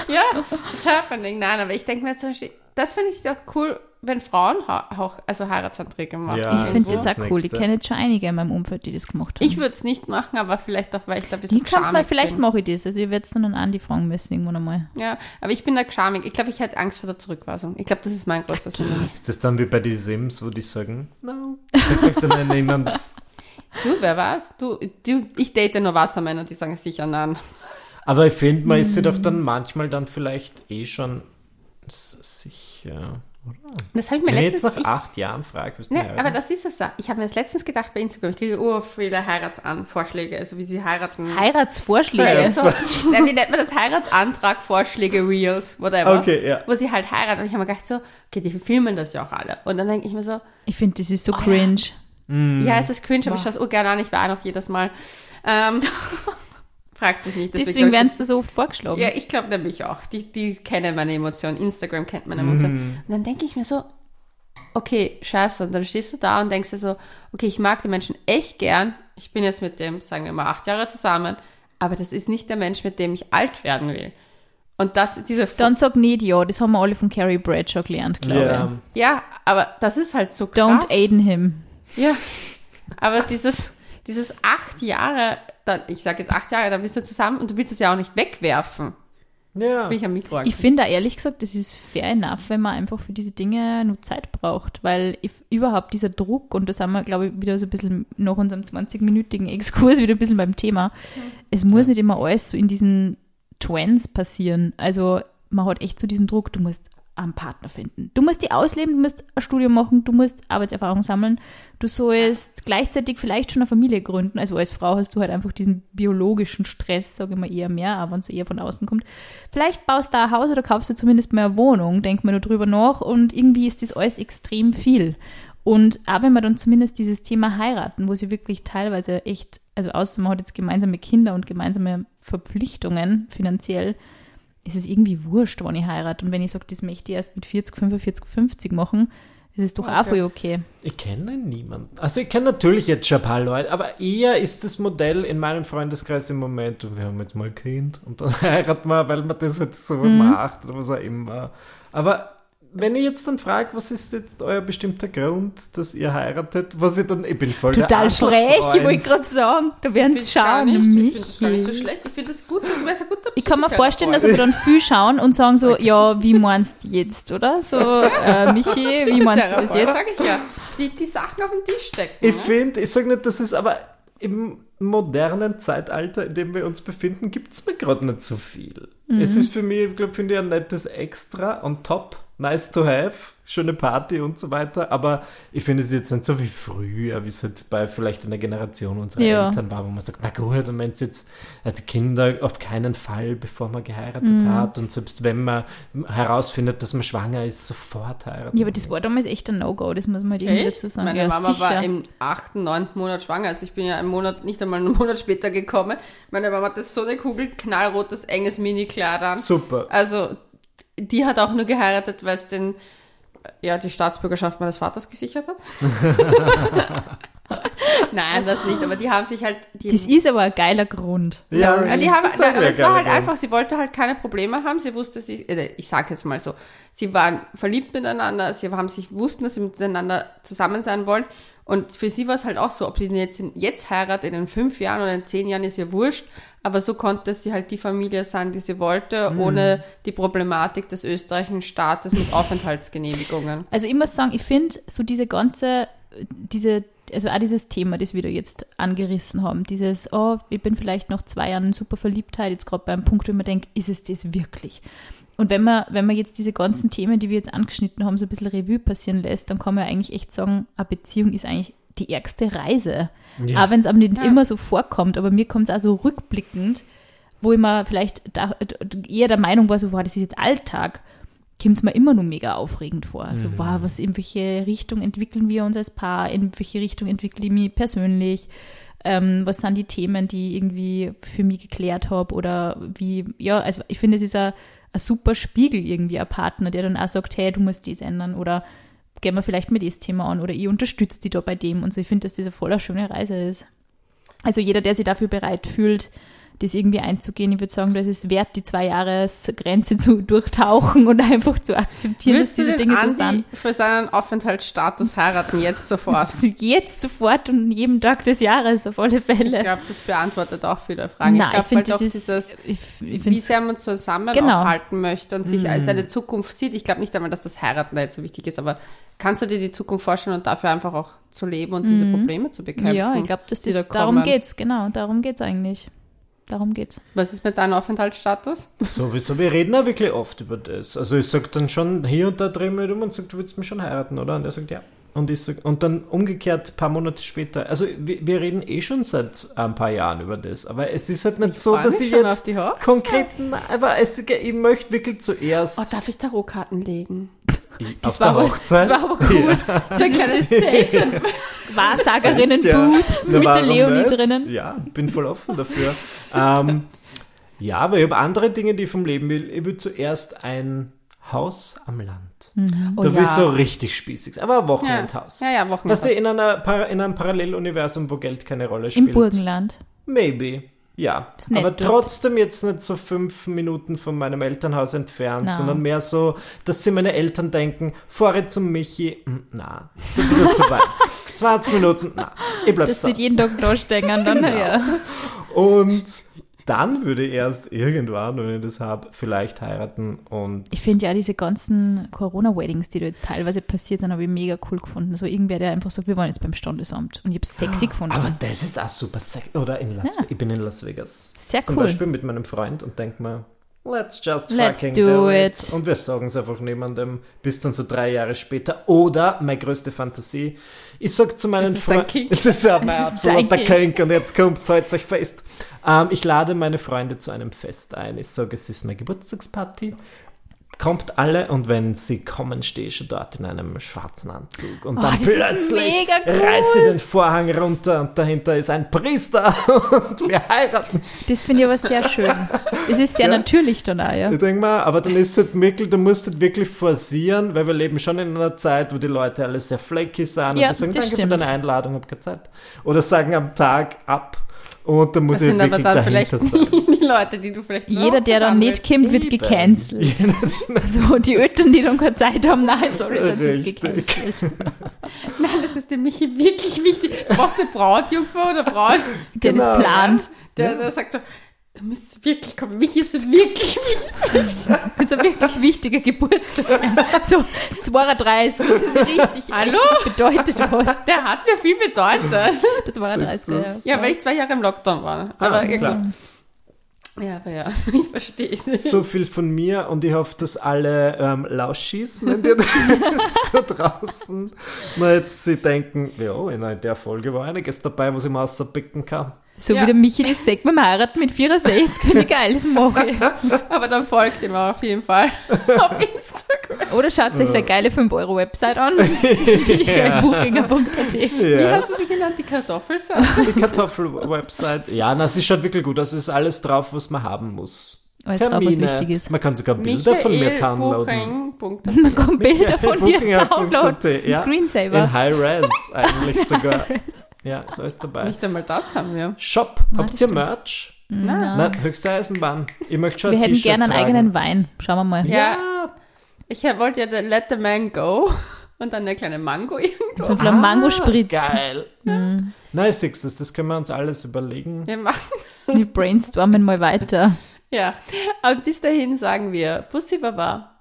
Ja, it's happening. Nein, aber ich denke mir zum Beispiel, das finde ich doch cool, wenn Frauen auch, also Heiratsanträge machen. Ja, Ich finde ist das auch das cool. Ich kenne jetzt schon einige in meinem Umfeld, die das gemacht haben. Ich würde es nicht machen, aber vielleicht auch, weil ich da ein bisschen Die kann schamig vielleicht mache ich das. Also ich werde es dann an die fragen müssen irgendwann einmal. Ja, aber ich bin da schamig. Ich glaube, ich hätte Angst vor der Zurückweisung. Ich glaube, das ist mein größter Sinn. Ist das dann wie bei den Sims, wo die sagen, no, sagt dann. <laughs> Du, wer weiß? Du, du, ich date nur Wassermänner, die sagen sicher nein. Aber ich finde, man ist sich doch dann manchmal dann vielleicht eh schon s- sicher. Das habe ich mir Wenn ich jetzt letztens... nach ich, acht Jahren frage, wirst du ne, aber das ist es. Ich habe mir das letztens gedacht bei Instagram. Ich kriege ur viele Heiratsanvorschläge, also wie sie heiraten. Heiratsvorschläge. Ja, so, ja, wie nennt man das? Heiratsantrag, Vorschläge, Reels, whatever. Okay, ja. Wo sie halt heiraten. Und ich habe mir gedacht so, okay, die filmen das ja auch alle. Und dann denke ich mir so, Ich finde, das ist so Oh ja. cringe. ja, es ist cringe, aber ich schaue es urgerne an. Ich war auch jedes Mal. Ähm, fragt mich nicht. Deswegen ich, werden es da so oft vorgeschlagen. Ja, ich glaube nämlich auch. Die, die kennen meine Emotionen. Instagram kennt meine Emotionen. Und dann denke ich mir so, okay, scheiße. Und dann stehst du da und denkst dir so, okay, ich mag die Menschen echt gern. Ich bin jetzt mit dem, sagen wir mal, acht Jahre zusammen. Aber das ist nicht der Mensch, mit dem ich alt werden will. Und das, diese, Dann sag nicht ja, das haben wir alle von Carrie Bradshaw gelernt, glaube ja. ja, aber das ist halt so ich. krass. Don't aiden him. Ja, aber dieses, dieses acht Jahre, dann, ich sage jetzt acht Jahre, dann bist du zusammen und du willst es ja auch nicht wegwerfen. ja. Jetzt bin ich am Mikro. Ich finde auch ehrlich gesagt, das ist fair enough, wenn man einfach für diese Dinge nur Zeit braucht, weil ich, überhaupt dieser Druck, und das haben wir, glaube ich, wieder so ein bisschen nach unserem 20-minütigen Exkurs wieder ein bisschen beim Thema, es muss nicht immer alles so in diesen Trends passieren. Also man hat echt so diesen Druck, du musst einen Partner finden. Du musst die ausleben, du musst ein Studium machen, du musst Arbeitserfahrung sammeln, du sollst gleichzeitig vielleicht schon eine Familie gründen. Also als Frau hast du halt einfach diesen biologischen Stress, sage ich mal, eher mehr, aber wenn es eher von außen kommt. Vielleicht baust du ein Haus oder kaufst du zumindest eine Wohnung, denk mal nur drüber nach und irgendwie ist das alles extrem viel. Und auch wenn man dann zumindest dieses Thema heiraten, wo sie wirklich teilweise echt, also außer man hat jetzt gemeinsame Kinder und gemeinsame Verpflichtungen finanziell, ist es irgendwie wurscht, wann ich heirate. Und wenn ich sage, das möchte ich erst mit 40, 45, 50 machen, ist es doch auch Okay. voll okay. Ich kenne niemanden. Also ich kenne natürlich jetzt schon ein paar Leute, aber eher ist das Modell in meinem Freundeskreis im Moment, und wir haben jetzt mal ein Kind und dann <laughs> heiraten wir, weil man das jetzt so Mhm. macht oder was auch immer. Aber wenn ich jetzt dann frage, was ist jetzt euer bestimmter Grund, dass ihr heiratet, was ich dann, ich bin voll Total frech, ich wollte gerade sagen, da werden sie gar schauen, nicht. Ich finde das gar nicht so schlecht. Ich finde das gut. Du wärst ein guter Ich kann mir vorstellen, dass aber dann viel schauen und sagen so, ja, wie meinst du jetzt, oder? So, äh, <laughs> Michi, wie meinst du das jetzt? sag ich ja. Die, die Sachen auf den Tisch stecken. Ich ne? finde, ich sage nicht, dass es aber im modernen Zeitalter, in dem wir uns befinden, gibt es mir gerade nicht so viel. Es ist für mich, ich glaube, finde ich ein nettes Extra on top, nice to have, schöne Party und so weiter, aber ich finde es jetzt nicht so wie früher, wie es halt bei vielleicht einer Generation unserer Ja. Eltern war, wo man sagt, na gut, und wenn es jetzt die Kinder auf keinen Fall, bevor man geheiratet Mhm. hat und selbst wenn man herausfindet, dass man schwanger ist, sofort heiraten. Ja, aber das war damals echt ein No-Go, das muss man halt irgendwie Echt? dazu sagen. Meine ja, Mama sicher. war im achten, neunten Monat schwanger. Also ich bin ja einen Monat, nicht einmal einen <laughs> Monat später gekommen. Meine Mama hatte so eine Kugel, knallrotes, enges Mini-Kleid an. Super. Also die hat auch nur geheiratet, weil es den ja, die Staatsbürgerschaft meines Vaters gesichert hat. <laughs> Nein, das nicht, aber die haben sich halt. Die, das ist aber ein geiler Grund. Ja, Ja, das die haben, tatsächlich aber es war halt geiler einfach, sie wollte halt keine Probleme haben. Sie wusste, sie, äh, ich sage jetzt mal so, sie waren verliebt miteinander, sie haben sich wussten, dass sie miteinander zusammen sein wollen. Und für sie war es halt auch so, ob sie jetzt, jetzt heiratet, in fünf Jahren oder in zehn Jahren, ist ihr wurscht. Aber so konnte sie halt die Familie sein, die sie wollte, Mhm. ohne die Problematik des österreichischen Staates mit Aufenthaltsgenehmigungen. Also ich muss sagen, ich finde so diese ganze, diese, also auch dieses Thema, das wir da jetzt angerissen haben, dieses, oh, ich bin vielleicht noch zwei Jahren in super Verliebtheit, jetzt gerade beim Punkt, wo man denkt, ist es das wirklich? Und wenn man, wenn man jetzt diese ganzen Themen, die wir jetzt angeschnitten haben, so ein bisschen Revue passieren lässt, dann kann man eigentlich echt sagen, eine Beziehung ist eigentlich die ärgste Reise. Ja. Auch wenn es aber nicht Ja. immer so vorkommt, aber mir kommt es auch so rückblickend, wo ich mir vielleicht da, eher der Meinung war, so, wow, das ist jetzt Alltag. kommt es mir immer nur mega aufregend vor. Also, Mhm. wow, was, in welche Richtung entwickeln wir uns als Paar, in welche Richtung entwickle ich mich persönlich, ähm, was sind die Themen, die ich irgendwie für mich geklärt habe oder wie, ja, also ich finde, es ist ein, ein super Spiegel irgendwie, ein Partner, der dann auch sagt, hey, du musst dies ändern oder gehen wir vielleicht mit das Thema an oder ich unterstütze dich da bei dem und so. Ich finde, dass das eine voll eine schöne Reise ist. Also jeder, der sich dafür bereit fühlt, das irgendwie einzugehen, ich würde sagen, das ist wert, die zwei Jahresgrenze zu <laughs> durchtauchen und einfach zu akzeptieren, Würdest dass diese Dinge so Andi sind. für seinen Aufenthaltsstatus heiraten jetzt sofort? <laughs> Jetzt sofort und jeden Tag des Jahres auf alle Ich Fälle. glaube, das beantwortet auch viele Fragen. Nein, ich glaube, ich finde, halt das auch ist, dieses, ich, ich wie sehr man zusammen Genau. auch halten möchte und sich als eine Zukunft sieht. Ich glaube nicht einmal, dass das Heiraten da jetzt so wichtig ist, aber kannst du dir die Zukunft vorstellen und dafür einfach auch zu leben und diese Probleme zu bekämpfen? ja, ich glaube, das die da ist, darum kommen? geht's, genau, darum geht's eigentlich. Darum geht's. Was ist mit deinem Aufenthaltsstatus? Sowieso, wir reden ja wirklich oft über das. Also ich sag dann schon hier und da drehen wir um und sagt, du willst mich schon heiraten, oder? Und er sagt ja. Und ich sag, und dann umgekehrt ein paar Monate später. Also wir, wir reden eh schon seit ein paar Jahren über das. Aber es ist halt nicht so, freu dass ich jetzt konkret, aber es, ich möchte wirklich zuerst Oh, darf ich Tarotkarten legen? Das auf war, Hochzeit. das war aber cool. So ein kleines <laughs> Date. Wahrsagerinnen-Booth Na, mit der Leonie nicht? drinnen. Ja, bin voll offen dafür. ähm, ja, aber ich habe andere Dinge, die ich vom Leben will. Ich will zuerst ein Haus am Land. Oh da will ja. so richtig spießig. Aber ein Ja, Wochenendhaus. ja, ja Wochenendhaus. Was du in, einer, in einem Paralleluniversum, wo Geld keine Rolle spielt. Im Burgenland. Maybe. Ja, aber dort. trotzdem jetzt nicht so fünf Minuten von meinem Elternhaus entfernt, Na. sondern mehr so, dass sie meine Eltern denken, fahre zum Michi, hm, na, ist ein bisschen zu weit. <laughs> 20 Minuten, na, ich bleib Das sieht jeden Tag da stehen. Dann, <laughs> Genau. ja. Und dann würde ich erst irgendwann, wenn ich das habe, vielleicht heiraten und Ich finde ja diese ganzen Corona-Weddings, die da jetzt teilweise passiert sind, habe ich mega cool gefunden. So irgendwer, der einfach sagt, wir wollen jetzt beim Standesamt. Und ich habe es sexy gefunden. aber das ist auch super sexy. Oder in Las Ja. Ich bin in Las Vegas. Sehr Zum cool. Beispiel mit meinem Freund und denk mir, let's just Let's fucking do do, it. it. Und wir sagen es einfach niemandem, bis dann so drei Jahre später. Oder, meine größte Fantasie, ich sag zu meinen es Freunden, <laughs> das ist ja mein Es absoluter Kink. Und jetzt kommt heute euch fest. Ähm, ich lade meine Freunde zu einem Fest ein. Ich sage, es ist meine Geburtstagsparty. Kommt alle und wenn sie kommen, stehe ich schon dort in einem schwarzen Anzug. Und Oh, dann plötzlich cool. reißt sie den Vorhang runter und dahinter ist ein Priester <laughs> und wir heiraten. Das finde ich aber sehr schön. Es ist sehr Ja. natürlich dann auch, ja. Ich denke mal, aber dann ist es halt wirklich, du musst es wirklich forcieren, weil wir leben schon in einer Zeit, wo die Leute alle sehr flaky sind Ja, und sagen, danke stimmt. für deine Einladung, hab keine Zeit. Oder sagen am Tag ab und dann muss Das ich wirklich dahinter sein. <laughs> <laughs> Leute, die du vielleicht Jeder, noch der dann nicht kommt, wird Eben. gecancelt. So, die Eltern, die dann keine Zeit haben, nein, sorry, sind jetzt gecancelt. <laughs> Nein, das ist dem Michi wirklich wichtig. Du brauchst eine Brautjungfer oder Braut, <laughs> Der das Genau. plant. der, der sagt so, du müsst wirklich kommen. Michi ist wirklich wichtig. Das ist ein wirklich wichtiger Geburtstag. So, 32, das ist richtig. Hallo? Das bedeutet was. Der hat mir viel bedeutet. Das 32, ja. Ja, weil ich zwei Jahre im Lockdown war. Aber ja, klar. Ja, aber ja, <laughs> ich verstehe. So viel von mir und ich hoffe, dass alle ähm, Lauschis, nennt ihr da draußen, na jetzt sie denken, ja, in der Folge war einiges dabei, was ich mal auspicken kann. So Ja. wie der Michi das beim Heiraten mit 64, finde ich geil, das mache ich. <laughs> Aber dann folgt ihm auch auf jeden Fall <laughs> auf Instagram. Oder schaut euch seine geile 5-Euro-Website an. <laughs> Buchinger.at. Wie Ja. hast du sie genannt? Die Kartoffelsache? Die Kartoffel-Website. Ja, na, sie schaut wirklich gut aus. Es ist alles drauf, was man haben muss. Alles drauf, was wichtig ist. Man kann sogar Bilder von mir downloaden. Buching. Man kann Bilder von dir downloaden. ja. Screensaver. In High Res <laughs> eigentlich sogar. Ja, ist alles dabei. Nicht einmal das haben wir. Shop, habt das ihr stimmt. Merch? Nein. Nein, höchste Eisenbahn. Ich möchte schon Wir ein hätten gerne einen tragen. eigenen Wein. Schauen wir mal. Ja. Ich wollte ja den Let the Man Go <laughs> und dann eine kleine Mango irgendwo. So ein Mango-Spritz. Geil. Mhm. Nein, du, das können wir uns alles überlegen. Wir machen Wir brainstormen mal weiter. Ja, und bis dahin sagen wir Pussy Baba.